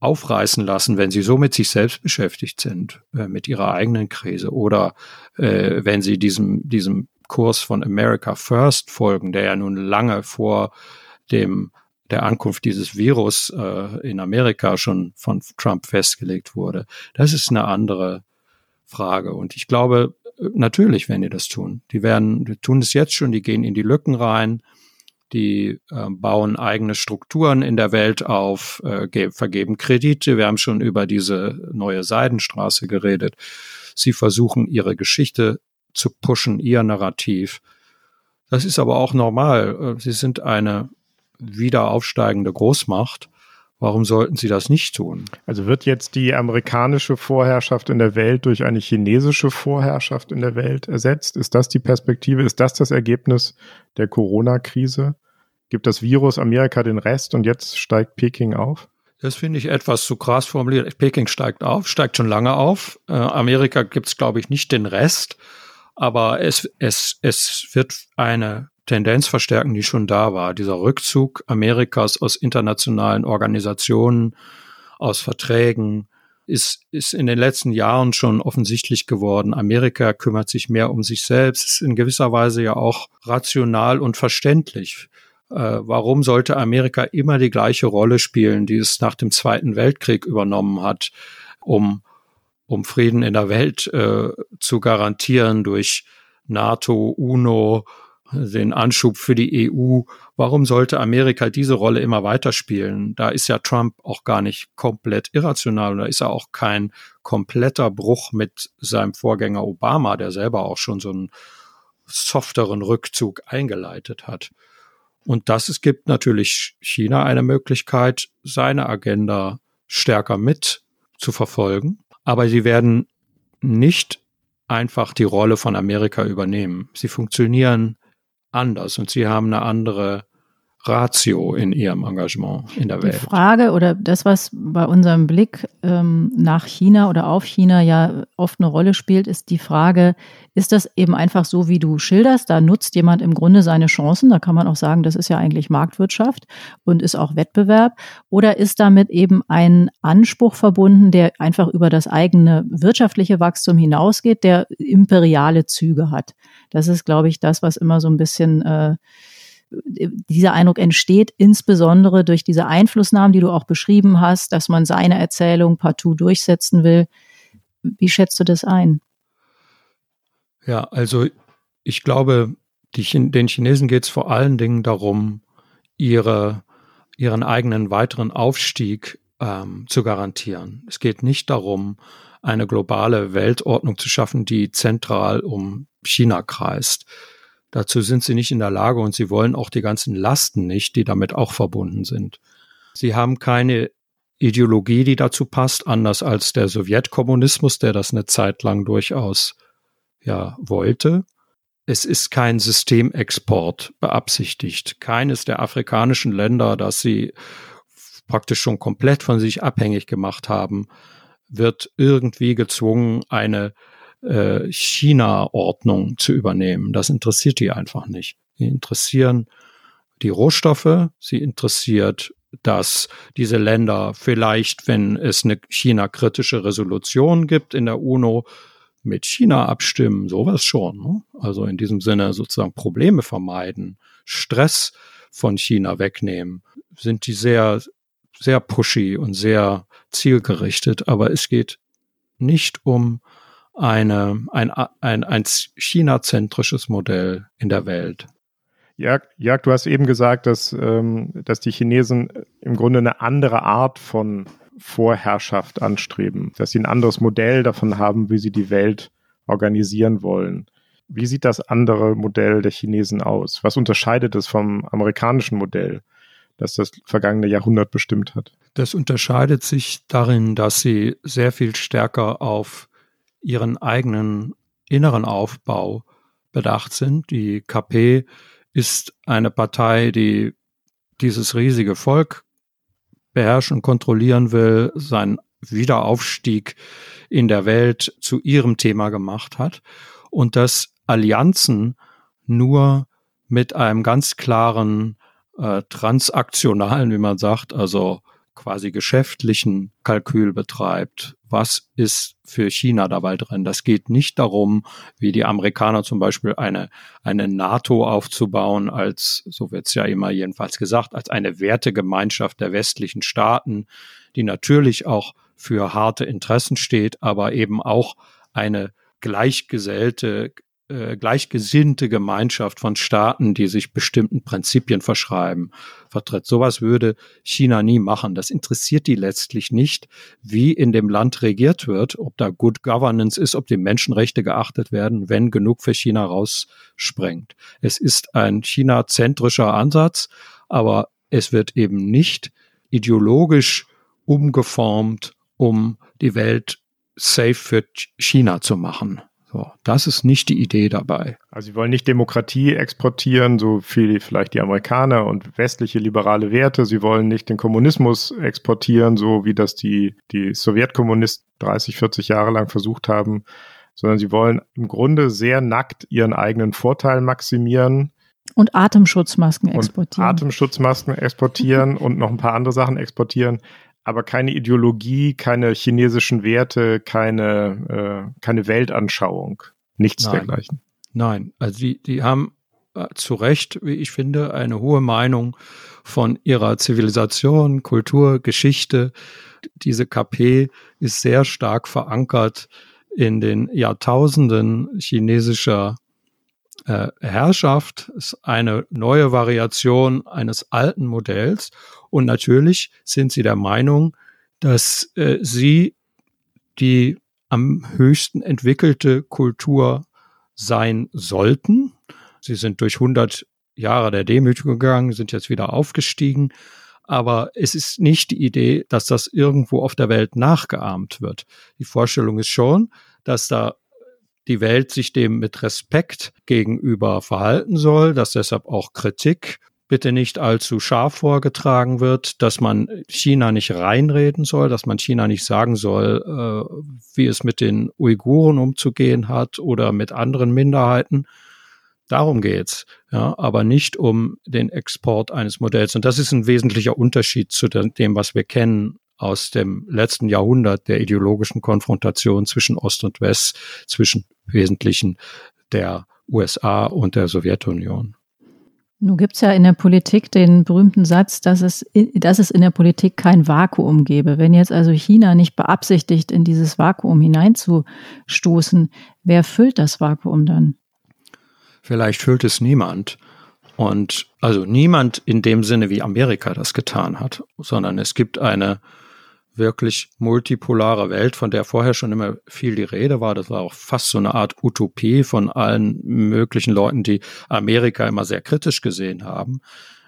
aufreißen lassen, wenn sie so mit sich selbst beschäftigt sind, äh, mit ihrer eigenen Krise oder äh, wenn sie diesem, diesem Kurs von America First folgen, der ja nun lange vor dem der Ankunft dieses Virus äh, in Amerika schon von Trump festgelegt wurde. Das ist eine andere Frage. Und ich glaube, natürlich werden die das tun. Die werden, die tun es jetzt schon, die gehen in die Lücken rein, die äh, bauen eigene Strukturen in der Welt auf, äh, vergeben Kredite. Wir haben schon über diese neue Seidenstraße geredet. Sie versuchen ihre Geschichte zu pushen, ihr Narrativ. Das ist aber auch normal. Äh, sie sind eine wieder aufsteigende Großmacht Warum sollten sie das nicht tun? Also wird jetzt die amerikanische Vorherrschaft in der Welt durch eine chinesische Vorherrschaft in der Welt ersetzt? Ist das die Perspektive? Ist das das Ergebnis der Corona-Krise? Gibt das Virus Amerika den Rest und jetzt steigt Peking auf? Das finde ich etwas zu krass formuliert. Peking steigt auf, steigt schon lange auf. Äh, Amerika gibt es, glaube ich, nicht den Rest. Aber es, es, es wird eine Tendenz verstärken, die schon da war. Dieser Rückzug Amerikas aus internationalen Organisationen, aus Verträgen, ist, ist in den letzten Jahren schon offensichtlich geworden. Amerika kümmert sich mehr um sich selbst, ist in gewisser Weise ja auch rational und verständlich. Äh, warum sollte Amerika immer die gleiche Rolle spielen, die es nach dem Zweiten Weltkrieg übernommen hat, um, um Frieden in der Welt äh, zu garantieren durch NATO, UNO, den Anschub für die EU. Warum sollte Amerika diese Rolle immer weiterspielen? Da ist ja Trump auch gar nicht komplett irrational. Da ist er auch kein kompletter Bruch mit seinem Vorgänger Obama, der selber auch schon so einen softeren Rückzug eingeleitet hat. Und das es gibt natürlich China eine Möglichkeit, seine Agenda stärker mit zu verfolgen. Aber sie werden nicht einfach die Rolle von Amerika übernehmen. Sie funktionieren anders und sie haben eine andere Ratio in ihrem Engagement in der Welt. Die Frage oder das, was bei unserem Blick ähm, nach China oder auf China ja oft eine Rolle spielt, ist die Frage, ist das eben einfach so, wie du schilderst? Da nutzt jemand im Grunde seine Chancen. Da kann man auch sagen, das ist ja eigentlich Marktwirtschaft und ist auch Wettbewerb. Oder ist damit eben ein Anspruch verbunden, der einfach über das eigene wirtschaftliche Wachstum hinausgeht, der imperiale Züge hat? Das ist, glaube ich, das, was immer so ein bisschen äh, dieser Eindruck entsteht insbesondere durch diese Einflussnahmen, die du auch beschrieben hast, dass man seine Erzählung partout durchsetzen will. Wie schätzt du das ein? Ja, also ich glaube, die, den Chinesen geht es vor allen Dingen darum, ihre, ihren eigenen weiteren Aufstieg ähm, zu garantieren. Es geht nicht darum, eine globale Weltordnung zu schaffen, die zentral um China kreist. Dazu sind sie nicht in der Lage und sie wollen auch die ganzen Lasten nicht, die damit auch verbunden sind. Sie haben keine Ideologie, die dazu passt, anders als der Sowjetkommunismus, der das eine Zeit lang durchaus ja wollte. Es ist kein Systemexport beabsichtigt. Keines der afrikanischen Länder, das sie praktisch schon komplett von sich abhängig gemacht haben, wird irgendwie gezwungen, eine äh, China-Ordnung zu übernehmen. Das interessiert die einfach nicht. Sie interessieren die Rohstoffe, sie interessiert, dass diese Länder vielleicht, wenn es eine China-kritische Resolution gibt in der UNO, mit China abstimmen, sowas schon. Ne? Also in diesem Sinne sozusagen Probleme vermeiden, Stress von China wegnehmen, sind die sehr, sehr pushy und sehr zielgerichtet. Aber es geht nicht um eine, ein, ein, ein China-zentrisches Modell in der Welt. Ja, Jörg, du hast eben gesagt, dass, ähm, dass die Chinesen im Grunde eine andere Art von Vorherrschaft anstreben, dass sie ein anderes Modell davon haben, wie sie die Welt organisieren wollen. Wie sieht das andere Modell der Chinesen aus? Was unterscheidet es vom amerikanischen Modell, das das vergangene Jahrhundert bestimmt hat? Das unterscheidet sich darin, dass sie sehr viel stärker auf ihren eigenen inneren Aufbau bedacht sind. Die KP ist eine Partei, die dieses riesige Volk beherrschen, kontrollieren will, seinen Wiederaufstieg in der Welt zu ihrem Thema gemacht hat und dass Allianzen nur mit einem ganz klaren äh, transaktionalen, wie man sagt, also quasi geschäftlichen Kalkül betreibt. Was ist für China dabei drin? Das geht nicht darum, wie die Amerikaner zum Beispiel eine, eine NATO aufzubauen, als, so wird es ja immer jedenfalls gesagt, als eine Wertegemeinschaft der westlichen Staaten, die natürlich auch für harte Interessen steht, aber eben auch eine gleichgesellte, äh, gleichgesinnte Gemeinschaft von Staaten, die sich bestimmten Prinzipien verschreiben, vertritt. Sowas würde China nie machen. Das interessiert die letztlich nicht, wie in dem Land regiert wird, ob da Good Governance ist, ob die Menschenrechte geachtet werden, wenn genug für China raussprengt. Es ist ein China-zentrischer Ansatz, aber es wird eben nicht ideologisch umgeformt, um die Welt safe für China zu machen. So, das ist nicht die Idee dabei. Also sie wollen nicht Demokratie exportieren, so viel vielleicht die Amerikaner und westliche liberale Werte. Sie wollen nicht den Kommunismus exportieren, so wie das die, die Sowjetkommunisten 30, 40 Jahre lang versucht haben, sondern sie wollen im Grunde sehr nackt ihren eigenen Vorteil maximieren. Und Atemschutzmasken exportieren. Und Atemschutzmasken exportieren und noch ein paar andere Sachen exportieren aber keine Ideologie, keine chinesischen Werte, keine, äh, keine Weltanschauung, nichts Nein. dergleichen. Nein, also die, die haben äh, zu Recht, wie ich finde, eine hohe Meinung von ihrer Zivilisation, Kultur, Geschichte. Diese KP ist sehr stark verankert in den Jahrtausenden chinesischer äh, Herrschaft, ist eine neue Variation eines alten Modells und natürlich sind sie der Meinung, dass äh, sie die am höchsten entwickelte Kultur sein sollten. Sie sind durch 100 Jahre der Demütigung gegangen, sind jetzt wieder aufgestiegen. Aber es ist nicht die Idee, dass das irgendwo auf der Welt nachgeahmt wird. Die Vorstellung ist schon, dass da die Welt sich dem mit Respekt gegenüber verhalten soll, dass deshalb auch Kritik bitte nicht allzu scharf vorgetragen wird, dass man China nicht reinreden soll, dass man China nicht sagen soll, äh, wie es mit den Uiguren umzugehen hat oder mit anderen Minderheiten. Darum geht's, ja, aber nicht um den Export eines Modells. Und das ist ein wesentlicher Unterschied zu dem, was wir kennen aus dem letzten Jahrhundert der ideologischen Konfrontation zwischen Ost und West, zwischen Wesentlichen der USA und der Sowjetunion. Nun gibt es ja in der Politik den berühmten Satz, dass es, dass es in der Politik kein Vakuum gäbe. Wenn jetzt also China nicht beabsichtigt, in dieses Vakuum hineinzustoßen, wer füllt das Vakuum dann? Vielleicht füllt es niemand. Und also niemand in dem Sinne, wie Amerika das getan hat, sondern es gibt eine wirklich multipolare Welt, von der vorher schon immer viel die Rede war. Das war auch fast so eine Art Utopie von allen möglichen Leuten, die Amerika immer sehr kritisch gesehen haben.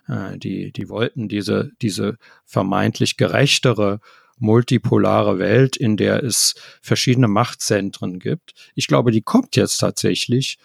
Äh, die, die wollten diese, diese vermeintlich gerechtere, multipolare Welt, in der es verschiedene Machtzentren gibt. Ich glaube, die kommt jetzt tatsächlich.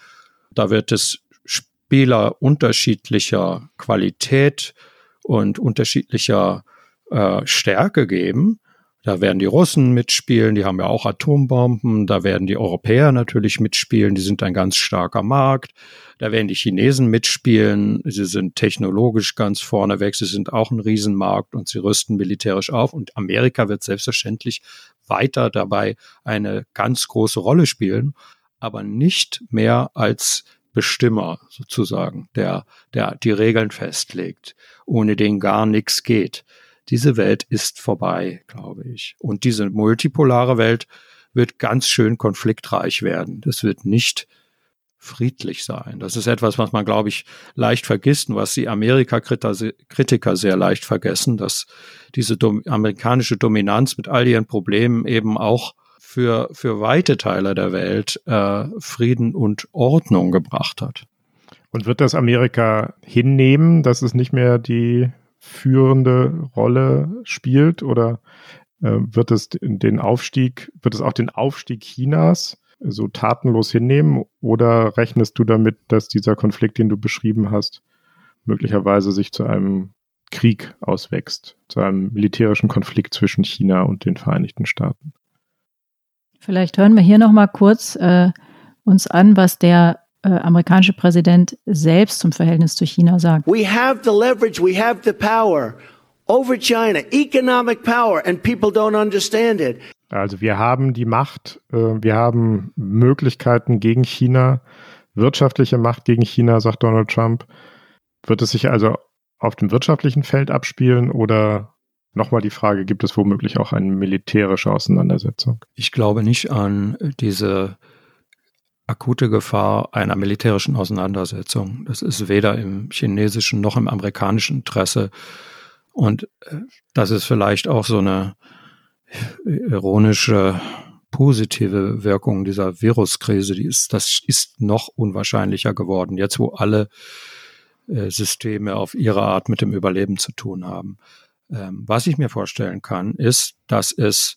Da wird es Spieler unterschiedlicher Qualität und unterschiedlicher äh, Stärke geben Da werden die Russen mitspielen, die haben ja auch Atombomben, da werden die Europäer natürlich mitspielen, die sind ein ganz starker Markt. Da werden die Chinesen mitspielen, sie sind technologisch ganz vorneweg, sie sind auch ein Riesenmarkt und sie rüsten militärisch auf. Und Amerika wird selbstverständlich weiter dabei eine ganz große Rolle spielen, aber nicht mehr als Bestimmer sozusagen, der, der die Regeln festlegt, ohne den gar nichts geht. Diese Welt ist vorbei, glaube ich. Und diese multipolare Welt wird ganz schön konfliktreich werden. Das wird nicht friedlich sein. Das ist etwas, was man, glaube ich, leicht vergisst und was die Amerika-Kritiker sehr leicht vergessen, dass diese dom amerikanische Dominanz mit all ihren Problemen eben auch für, für weite Teile der Welt äh, Frieden und Ordnung gebracht hat. Und wird das Amerika hinnehmen, dass es nicht mehr die führende Rolle spielt oder äh, wird es den Aufstieg, wird es auch den Aufstieg Chinas so tatenlos hinnehmen oder rechnest du damit, dass dieser Konflikt, den du beschrieben hast, möglicherweise sich zu einem Krieg auswächst, zu einem militärischen Konflikt zwischen China und den Vereinigten Staaten? Vielleicht hören wir hier noch mal kurz äh, uns an, was der äh, amerikanische Präsident selbst zum Verhältnis zu China sagt. We have the leverage, we have the power over China, economic power, and people don't understand it. Also wir haben die Macht, äh, wir haben Möglichkeiten gegen China, wirtschaftliche Macht gegen China, sagt Donald Trump. Wird es sich also auf dem wirtschaftlichen Feld abspielen oder nochmal die Frage, gibt es womöglich auch eine militärische Auseinandersetzung? Ich glaube nicht an diese akute Gefahr einer militärischen Auseinandersetzung. Das ist weder im chinesischen noch im amerikanischen Interesse. Und äh, das ist vielleicht auch so eine ironische positive Wirkung dieser Viruskrise. Die ist, das ist noch unwahrscheinlicher geworden, jetzt wo alle äh, Systeme auf ihre Art mit dem Überleben zu tun haben. Ähm, was ich mir vorstellen kann, ist, dass es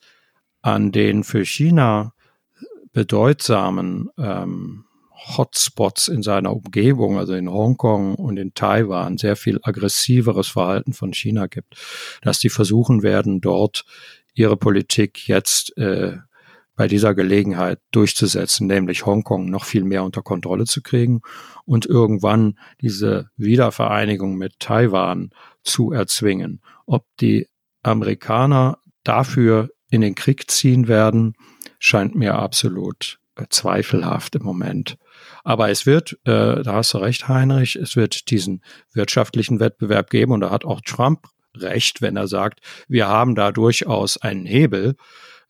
an den für China bedeutsamen ähm, Hotspots in seiner Umgebung, also in Hongkong und in Taiwan, sehr viel aggressiveres Verhalten von China gibt, dass die versuchen werden, dort ihre Politik jetzt äh, bei dieser Gelegenheit durchzusetzen, nämlich Hongkong noch viel mehr unter Kontrolle zu kriegen und irgendwann diese Wiedervereinigung mit Taiwan zu erzwingen. Ob die Amerikaner dafür in den Krieg ziehen werden, scheint mir absolut äh, zweifelhaft im Moment. Aber es wird, äh, da hast du recht, Heinrich, es wird diesen wirtschaftlichen Wettbewerb geben und da hat auch Trump recht, wenn er sagt, wir haben da durchaus einen Hebel,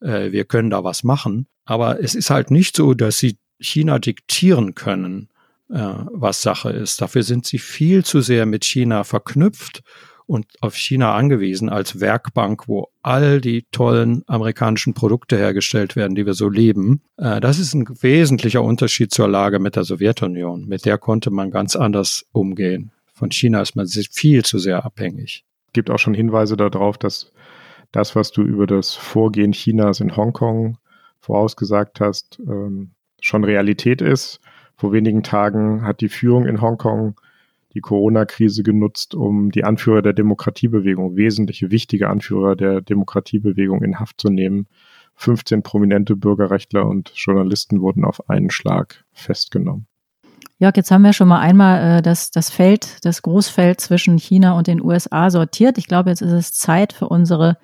äh, wir können da was machen. Aber es ist halt nicht so, dass sie China diktieren können, äh, was Sache ist. Dafür sind sie viel zu sehr mit China verknüpft und auf China angewiesen als Werkbank, wo all die tollen amerikanischen Produkte hergestellt werden, die wir so lieben. Äh, das ist ein wesentlicher Unterschied zur Lage mit der Sowjetunion. Mit der konnte man ganz anders umgehen. Von China ist man viel zu sehr abhängig. Es gibt auch schon Hinweise darauf, dass das, was du über das Vorgehen Chinas in Hongkong vorausgesagt hast, ähm, schon Realität ist. Vor wenigen Tagen hat die Führung in Hongkong die Corona-Krise genutzt, um die Anführer der Demokratiebewegung, wesentliche, wichtige Anführer der Demokratiebewegung in Haft zu nehmen. 15 prominente Bürgerrechtler und Journalisten wurden auf einen Schlag festgenommen. Jörg, jetzt haben wir schon mal einmal äh, das, das Feld, das Großfeld zwischen China und den USA sortiert. Ich glaube, jetzt ist es Zeit für unsere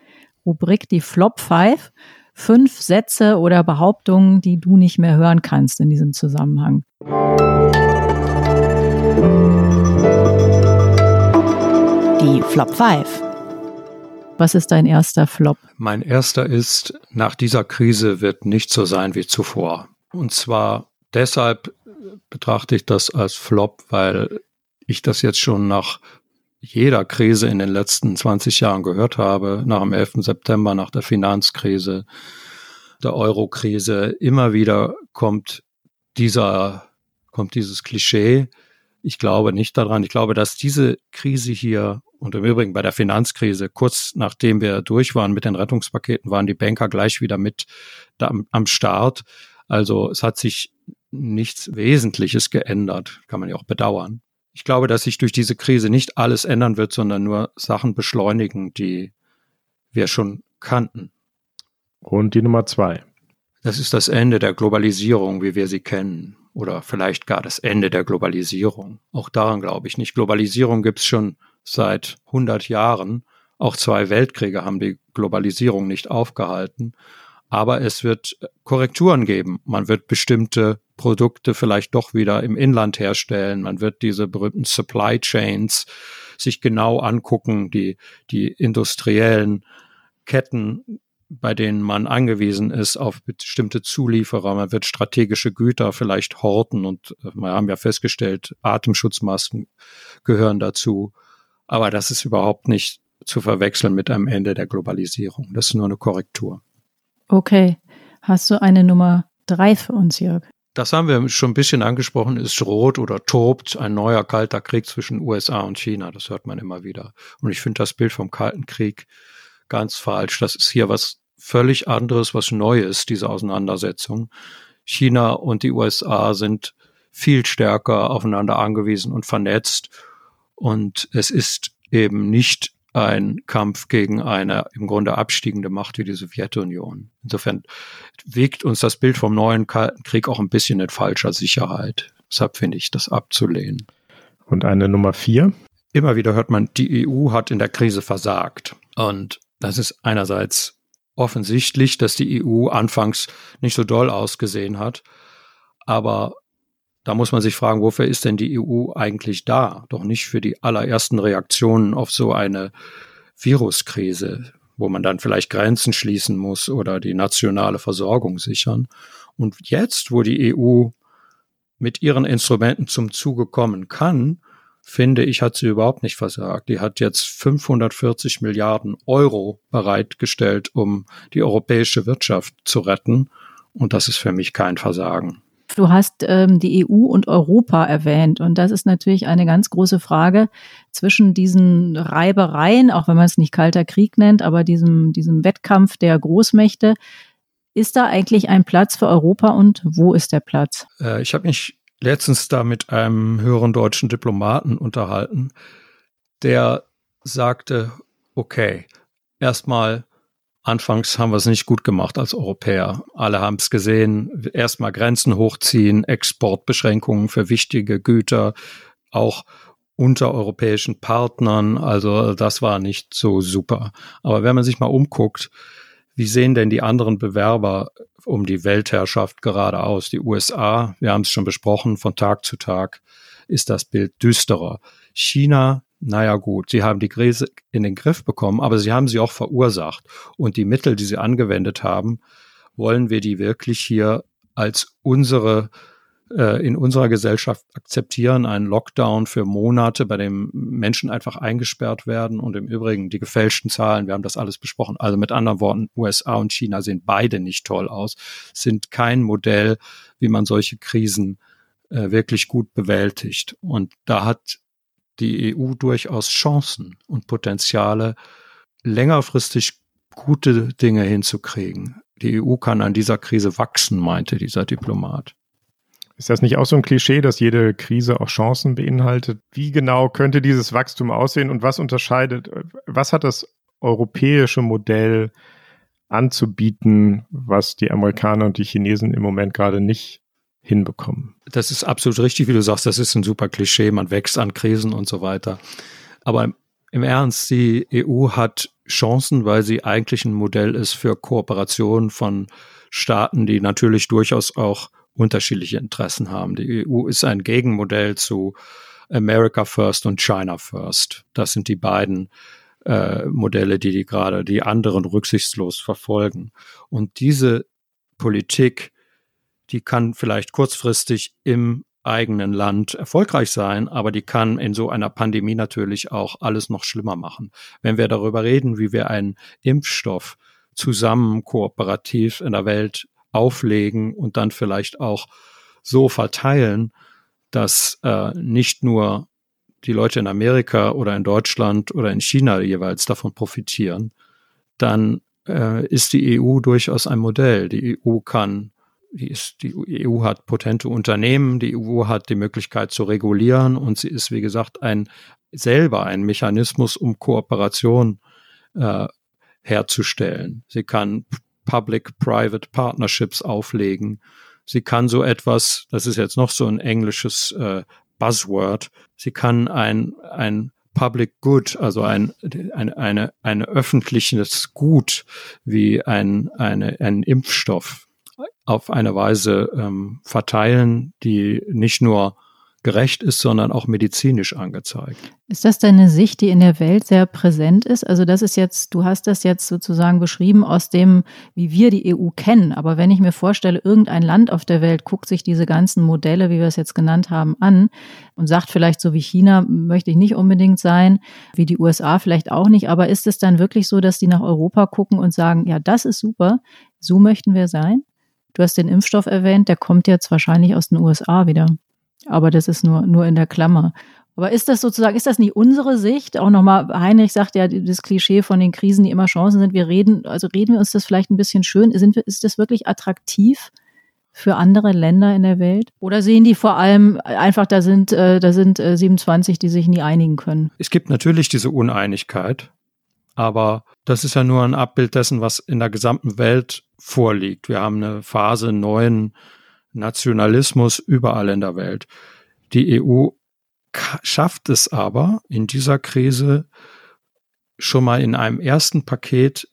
Rubrik, die Flop 5. Fünf Sätze oder Behauptungen, die du nicht mehr hören kannst in diesem Zusammenhang. Die Flop 5. Was ist dein erster Flop? Mein erster ist, nach dieser Krise wird nicht so sein wie zuvor. Und zwar deshalb betrachte ich das als Flop, weil ich das jetzt schon nach jeder Krise in den letzten 20 Jahren gehört habe, nach dem 11. September, nach der Finanzkrise, der Euro-Krise, immer wieder kommt dieser, kommt dieses Klischee, ich glaube nicht daran. Ich glaube, dass diese Krise hier und im Übrigen bei der Finanzkrise, kurz nachdem wir durch waren mit den Rettungspaketen, waren die Banker gleich wieder mit am, am Start. Also es hat sich nichts Wesentliches geändert, kann man ja auch bedauern. Ich glaube, dass sich durch diese Krise nicht alles ändern wird, sondern nur Sachen beschleunigen, die wir schon kannten. Und die Nummer zwei. Das ist das Ende der Globalisierung, wie wir sie kennen. Oder vielleicht gar das Ende der Globalisierung. Auch daran glaube ich nicht. Globalisierung gibt es schon seit 100 Jahren. Auch zwei Weltkriege haben die Globalisierung nicht aufgehalten. Aber es wird Korrekturen geben. Man wird bestimmte Produkte vielleicht doch wieder im Inland herstellen. Man wird diese berühmten Supply Chains sich genau angucken, die, die industriellen Ketten, bei denen man angewiesen ist auf bestimmte Zulieferer. Man wird strategische Güter vielleicht horten und äh, wir haben ja festgestellt, Atemschutzmasken gehören dazu. Aber das ist überhaupt nicht zu verwechseln mit einem Ende der Globalisierung. Das ist nur eine Korrektur. Okay. Hast du eine Nummer drei für uns, Jörg? Das haben wir schon ein bisschen angesprochen, ist rot oder tobt ein neuer kalter Krieg zwischen USA und China. Das hört man immer wieder. Und ich finde das Bild vom Kalten Krieg ganz falsch. Das ist hier was völlig anderes, was Neues, diese Auseinandersetzung. China und die USA sind viel stärker aufeinander angewiesen und vernetzt. Und es ist eben nicht ein Kampf gegen eine im Grunde abstiegende Macht wie die Sowjetunion. Insofern wiegt uns das Bild vom neuen Kalten Krieg auch ein bisschen in falscher Sicherheit. Deshalb finde ich das abzulehnen. Und eine Nummer vier? Immer wieder hört man, die EU hat in der Krise versagt. Und das ist einerseits offensichtlich, dass die EU anfangs nicht so doll ausgesehen hat. Aber da muss man sich fragen, wofür ist denn die EU eigentlich da? Doch nicht für die allerersten Reaktionen auf so eine Viruskrise, wo man dann vielleicht Grenzen schließen muss oder die nationale Versorgung sichern. Und jetzt, wo die EU mit ihren Instrumenten zum Zuge kommen kann, finde ich, hat sie überhaupt nicht versagt. Die hat jetzt 540 Milliarden Euro bereitgestellt, um die europäische Wirtschaft zu retten. Und das ist für mich kein Versagen. Du hast ähm, die EU und Europa erwähnt und das ist natürlich eine ganz große Frage zwischen diesen Reibereien, auch wenn man es nicht kalter Krieg nennt, aber diesem, diesem Wettkampf der Großmächte. Ist da eigentlich ein Platz für Europa und wo ist der Platz? Äh, ich habe mich letztens da mit einem höheren deutschen Diplomaten unterhalten, der sagte, okay, erstmal Anfangs haben wir es nicht gut gemacht als Europäer. Alle haben es gesehen. Erstmal Grenzen hochziehen, Exportbeschränkungen für wichtige Güter, auch unter europäischen Partnern. Also das war nicht so super. Aber wenn man sich mal umguckt, wie sehen denn die anderen Bewerber um die Weltherrschaft gerade aus? Die USA, wir haben es schon besprochen, von Tag zu Tag ist das Bild düsterer. China naja gut, sie haben die Krise in den Griff bekommen, aber sie haben sie auch verursacht. Und die Mittel, die sie angewendet haben, wollen wir die wirklich hier als unsere äh, in unserer Gesellschaft akzeptieren, einen Lockdown für Monate, bei dem Menschen einfach eingesperrt werden und im Übrigen die gefälschten Zahlen, wir haben das alles besprochen. Also mit anderen Worten, USA und China sehen beide nicht toll aus, sind kein Modell, wie man solche Krisen äh, wirklich gut bewältigt. Und da hat die EU durchaus Chancen und Potenziale, längerfristig gute Dinge hinzukriegen. Die EU kann an dieser Krise wachsen, meinte dieser Diplomat. Ist das nicht auch so ein Klischee, dass jede Krise auch Chancen beinhaltet? Wie genau könnte dieses Wachstum aussehen und was unterscheidet, was hat das europäische Modell anzubieten, was die Amerikaner und die Chinesen im Moment gerade nicht hinbekommen. Das ist absolut richtig, wie du sagst, das ist ein super Klischee, man wächst an Krisen und so weiter. Aber im Ernst, die EU hat Chancen, weil sie eigentlich ein Modell ist für Kooperation von Staaten, die natürlich durchaus auch unterschiedliche Interessen haben. Die EU ist ein Gegenmodell zu America First und China First. Das sind die beiden äh, Modelle, die die gerade die anderen rücksichtslos verfolgen. Und diese Politik die kann vielleicht kurzfristig im eigenen Land erfolgreich sein, aber die kann in so einer Pandemie natürlich auch alles noch schlimmer machen. Wenn wir darüber reden, wie wir einen Impfstoff zusammen kooperativ in der Welt auflegen und dann vielleicht auch so verteilen, dass äh, nicht nur die Leute in Amerika oder in Deutschland oder in China jeweils davon profitieren, dann äh, ist die EU durchaus ein Modell. Die EU kann die, ist, die EU hat potente Unternehmen, die EU hat die Möglichkeit zu regulieren und sie ist, wie gesagt, ein selber ein Mechanismus, um Kooperation äh, herzustellen. Sie kann Public-Private Partnerships auflegen. Sie kann so etwas, das ist jetzt noch so ein englisches äh, Buzzword, sie kann ein, ein Public Good, also ein, ein, eine, ein öffentliches Gut wie ein, eine, ein Impfstoff auf eine Weise ähm, verteilen, die nicht nur gerecht ist, sondern auch medizinisch angezeigt. Ist das deine Sicht, die in der Welt sehr präsent ist? Also das ist jetzt, du hast das jetzt sozusagen beschrieben aus dem, wie wir die EU kennen. Aber wenn ich mir vorstelle, irgendein Land auf der Welt guckt sich diese ganzen Modelle, wie wir es jetzt genannt haben, an und sagt vielleicht so wie China möchte ich nicht unbedingt sein, wie die USA vielleicht auch nicht. Aber ist es dann wirklich so, dass die nach Europa gucken und sagen, ja, das ist super, so möchten wir sein? Du hast den Impfstoff erwähnt, der kommt jetzt wahrscheinlich aus den USA wieder. Aber das ist nur, nur in der Klammer. Aber ist das sozusagen, ist das nicht unsere Sicht? Auch nochmal, Heinrich sagt ja, das Klischee von den Krisen, die immer Chancen sind. Wir reden, also reden wir uns das vielleicht ein bisschen schön. Sind wir, ist das wirklich attraktiv für andere Länder in der Welt? Oder sehen die vor allem einfach, da sind, äh, da sind 27, äh, die sich nie einigen können? Es gibt natürlich diese Uneinigkeit. Aber das ist ja nur ein Abbild dessen, was in der gesamten Welt vorliegt. Wir haben eine Phase neuen Nationalismus überall in der Welt. Die EU schafft es aber in dieser Krise schon mal in einem ersten Paket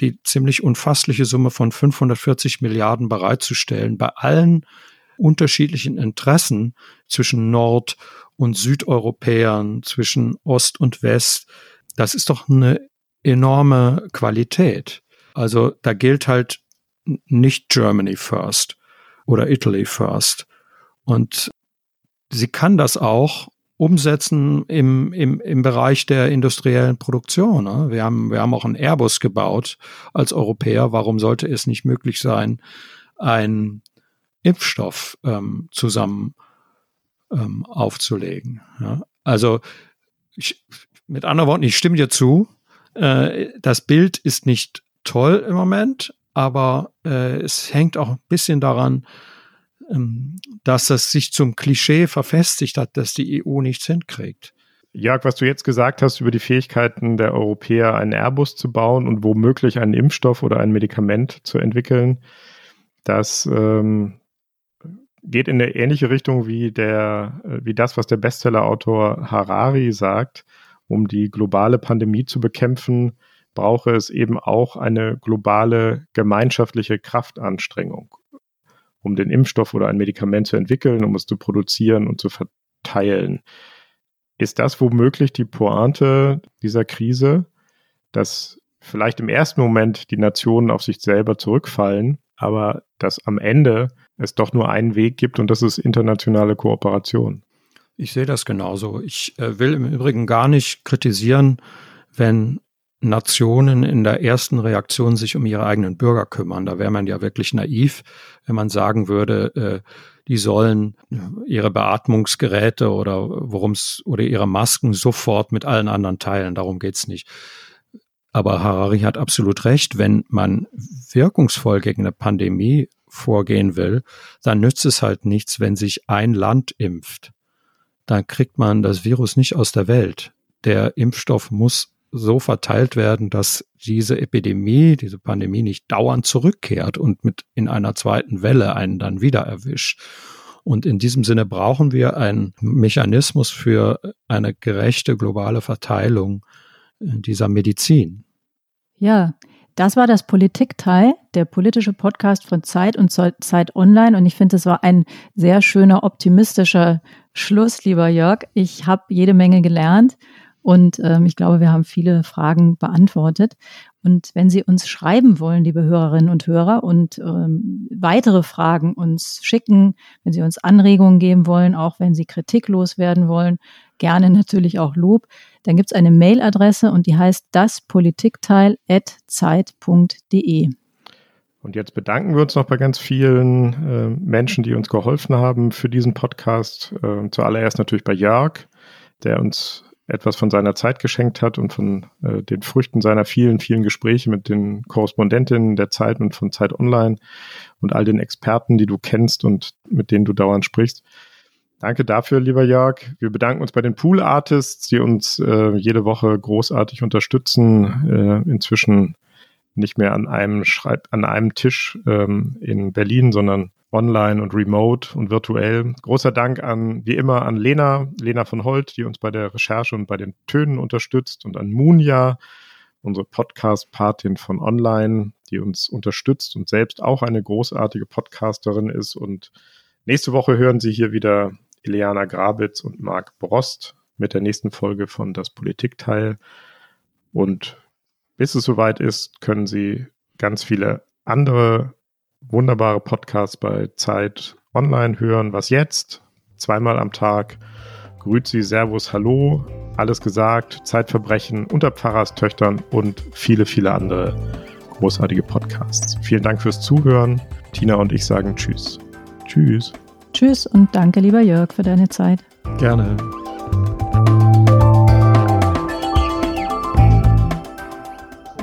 die ziemlich unfassliche Summe von 540 Milliarden bereitzustellen bei allen unterschiedlichen Interessen zwischen Nord- und Südeuropäern, zwischen Ost und West. Das ist doch eine enorme Qualität. Also da gilt halt nicht Germany first oder Italy First. Und sie kann das auch umsetzen im, im, im Bereich der industriellen Produktion. Ne? Wir, haben, wir haben auch einen Airbus gebaut als Europäer. Warum sollte es nicht möglich sein, einen Impfstoff ähm, zusammen ähm, aufzulegen? Ja? Also ich, mit anderen Worten, ich stimme dir zu. Äh, das Bild ist nicht toll im Moment, aber äh, es hängt auch ein bisschen daran, ähm, dass es sich zum Klischee verfestigt hat, dass die EU nichts hinkriegt. Jörg, was du jetzt gesagt hast über die Fähigkeiten der Europäer, einen Airbus zu bauen und womöglich einen Impfstoff oder ein Medikament zu entwickeln, das ähm, geht in eine ähnliche Richtung wie der, äh, wie das, was der Bestsellerautor Harari sagt, um die globale Pandemie zu bekämpfen, brauche es eben auch eine globale gemeinschaftliche Kraftanstrengung, um den Impfstoff oder ein Medikament zu entwickeln, um es zu produzieren und zu verteilen. Ist das womöglich die Pointe dieser Krise, dass vielleicht im ersten Moment die Nationen auf sich selber zurückfallen, aber dass am Ende es doch nur einen Weg gibt und das ist internationale Kooperation? Ich sehe das genauso. Ich äh, will im Übrigen gar nicht kritisieren, wenn Nationen in der ersten Reaktion sich um ihre eigenen Bürger kümmern. Da wäre man ja wirklich naiv, wenn man sagen würde, äh, die sollen ihre Beatmungsgeräte oder worum's oder ihre Masken sofort mit allen anderen teilen. Darum geht's nicht. Aber Harari hat absolut recht. Wenn man wirkungsvoll gegen eine Pandemie vorgehen will, dann nützt es halt nichts, wenn sich ein Land impft. Dann kriegt man das Virus nicht aus der Welt. Der Impfstoff muss so verteilt werden, dass diese Epidemie, diese Pandemie nicht dauernd zurückkehrt und mit in einer zweiten Welle einen dann wieder erwischt. Und in diesem Sinne brauchen wir einen Mechanismus für eine gerechte globale Verteilung dieser Medizin. Ja, das war das Politikteil, der politische Podcast von Zeit und Zeit Online. Und ich finde, es war ein sehr schöner, optimistischer Schluss, lieber Jörg. Ich habe jede Menge gelernt und ähm, ich glaube, wir haben viele Fragen beantwortet. Und wenn Sie uns schreiben wollen, liebe Hörerinnen und Hörer, und ähm, weitere Fragen uns schicken, wenn Sie uns Anregungen geben wollen, auch wenn Sie kritiklos werden wollen, gerne natürlich auch Lob, dann gibt es eine Mailadresse und die heißt daspolitikteil.zeit.de. Und jetzt bedanken wir uns noch bei ganz vielen äh, Menschen, die uns geholfen haben für diesen Podcast. Äh, zuallererst natürlich bei Jörg, der uns etwas von seiner Zeit geschenkt hat und von äh, den Früchten seiner vielen, vielen Gespräche mit den Korrespondentinnen der Zeit und von Zeit Online und all den Experten, die du kennst und mit denen du dauernd sprichst. Danke dafür, lieber Jörg. Wir bedanken uns bei den Pool Artists, die uns äh, jede Woche großartig unterstützen. Äh, inzwischen nicht mehr an einem Schreib an einem Tisch ähm, in Berlin, sondern online und remote und virtuell. Großer Dank an, wie immer, an Lena, Lena von Holt, die uns bei der Recherche und bei den Tönen unterstützt und an Munja, unsere Podcast-Patin von Online, die uns unterstützt und selbst auch eine großartige Podcasterin ist. Und nächste Woche hören Sie hier wieder Ileana Grabitz und Marc Brost mit der nächsten Folge von Das Politikteil. Und bis es soweit ist, können Sie ganz viele andere wunderbare Podcasts bei Zeit online hören. Was jetzt? Zweimal am Tag. Grüezi, Servus, Hallo, alles gesagt, Zeitverbrechen unter Pfarrerstöchtern und viele, viele andere großartige Podcasts. Vielen Dank fürs Zuhören. Tina und ich sagen Tschüss. Tschüss. Tschüss und danke, lieber Jörg, für deine Zeit. Gerne.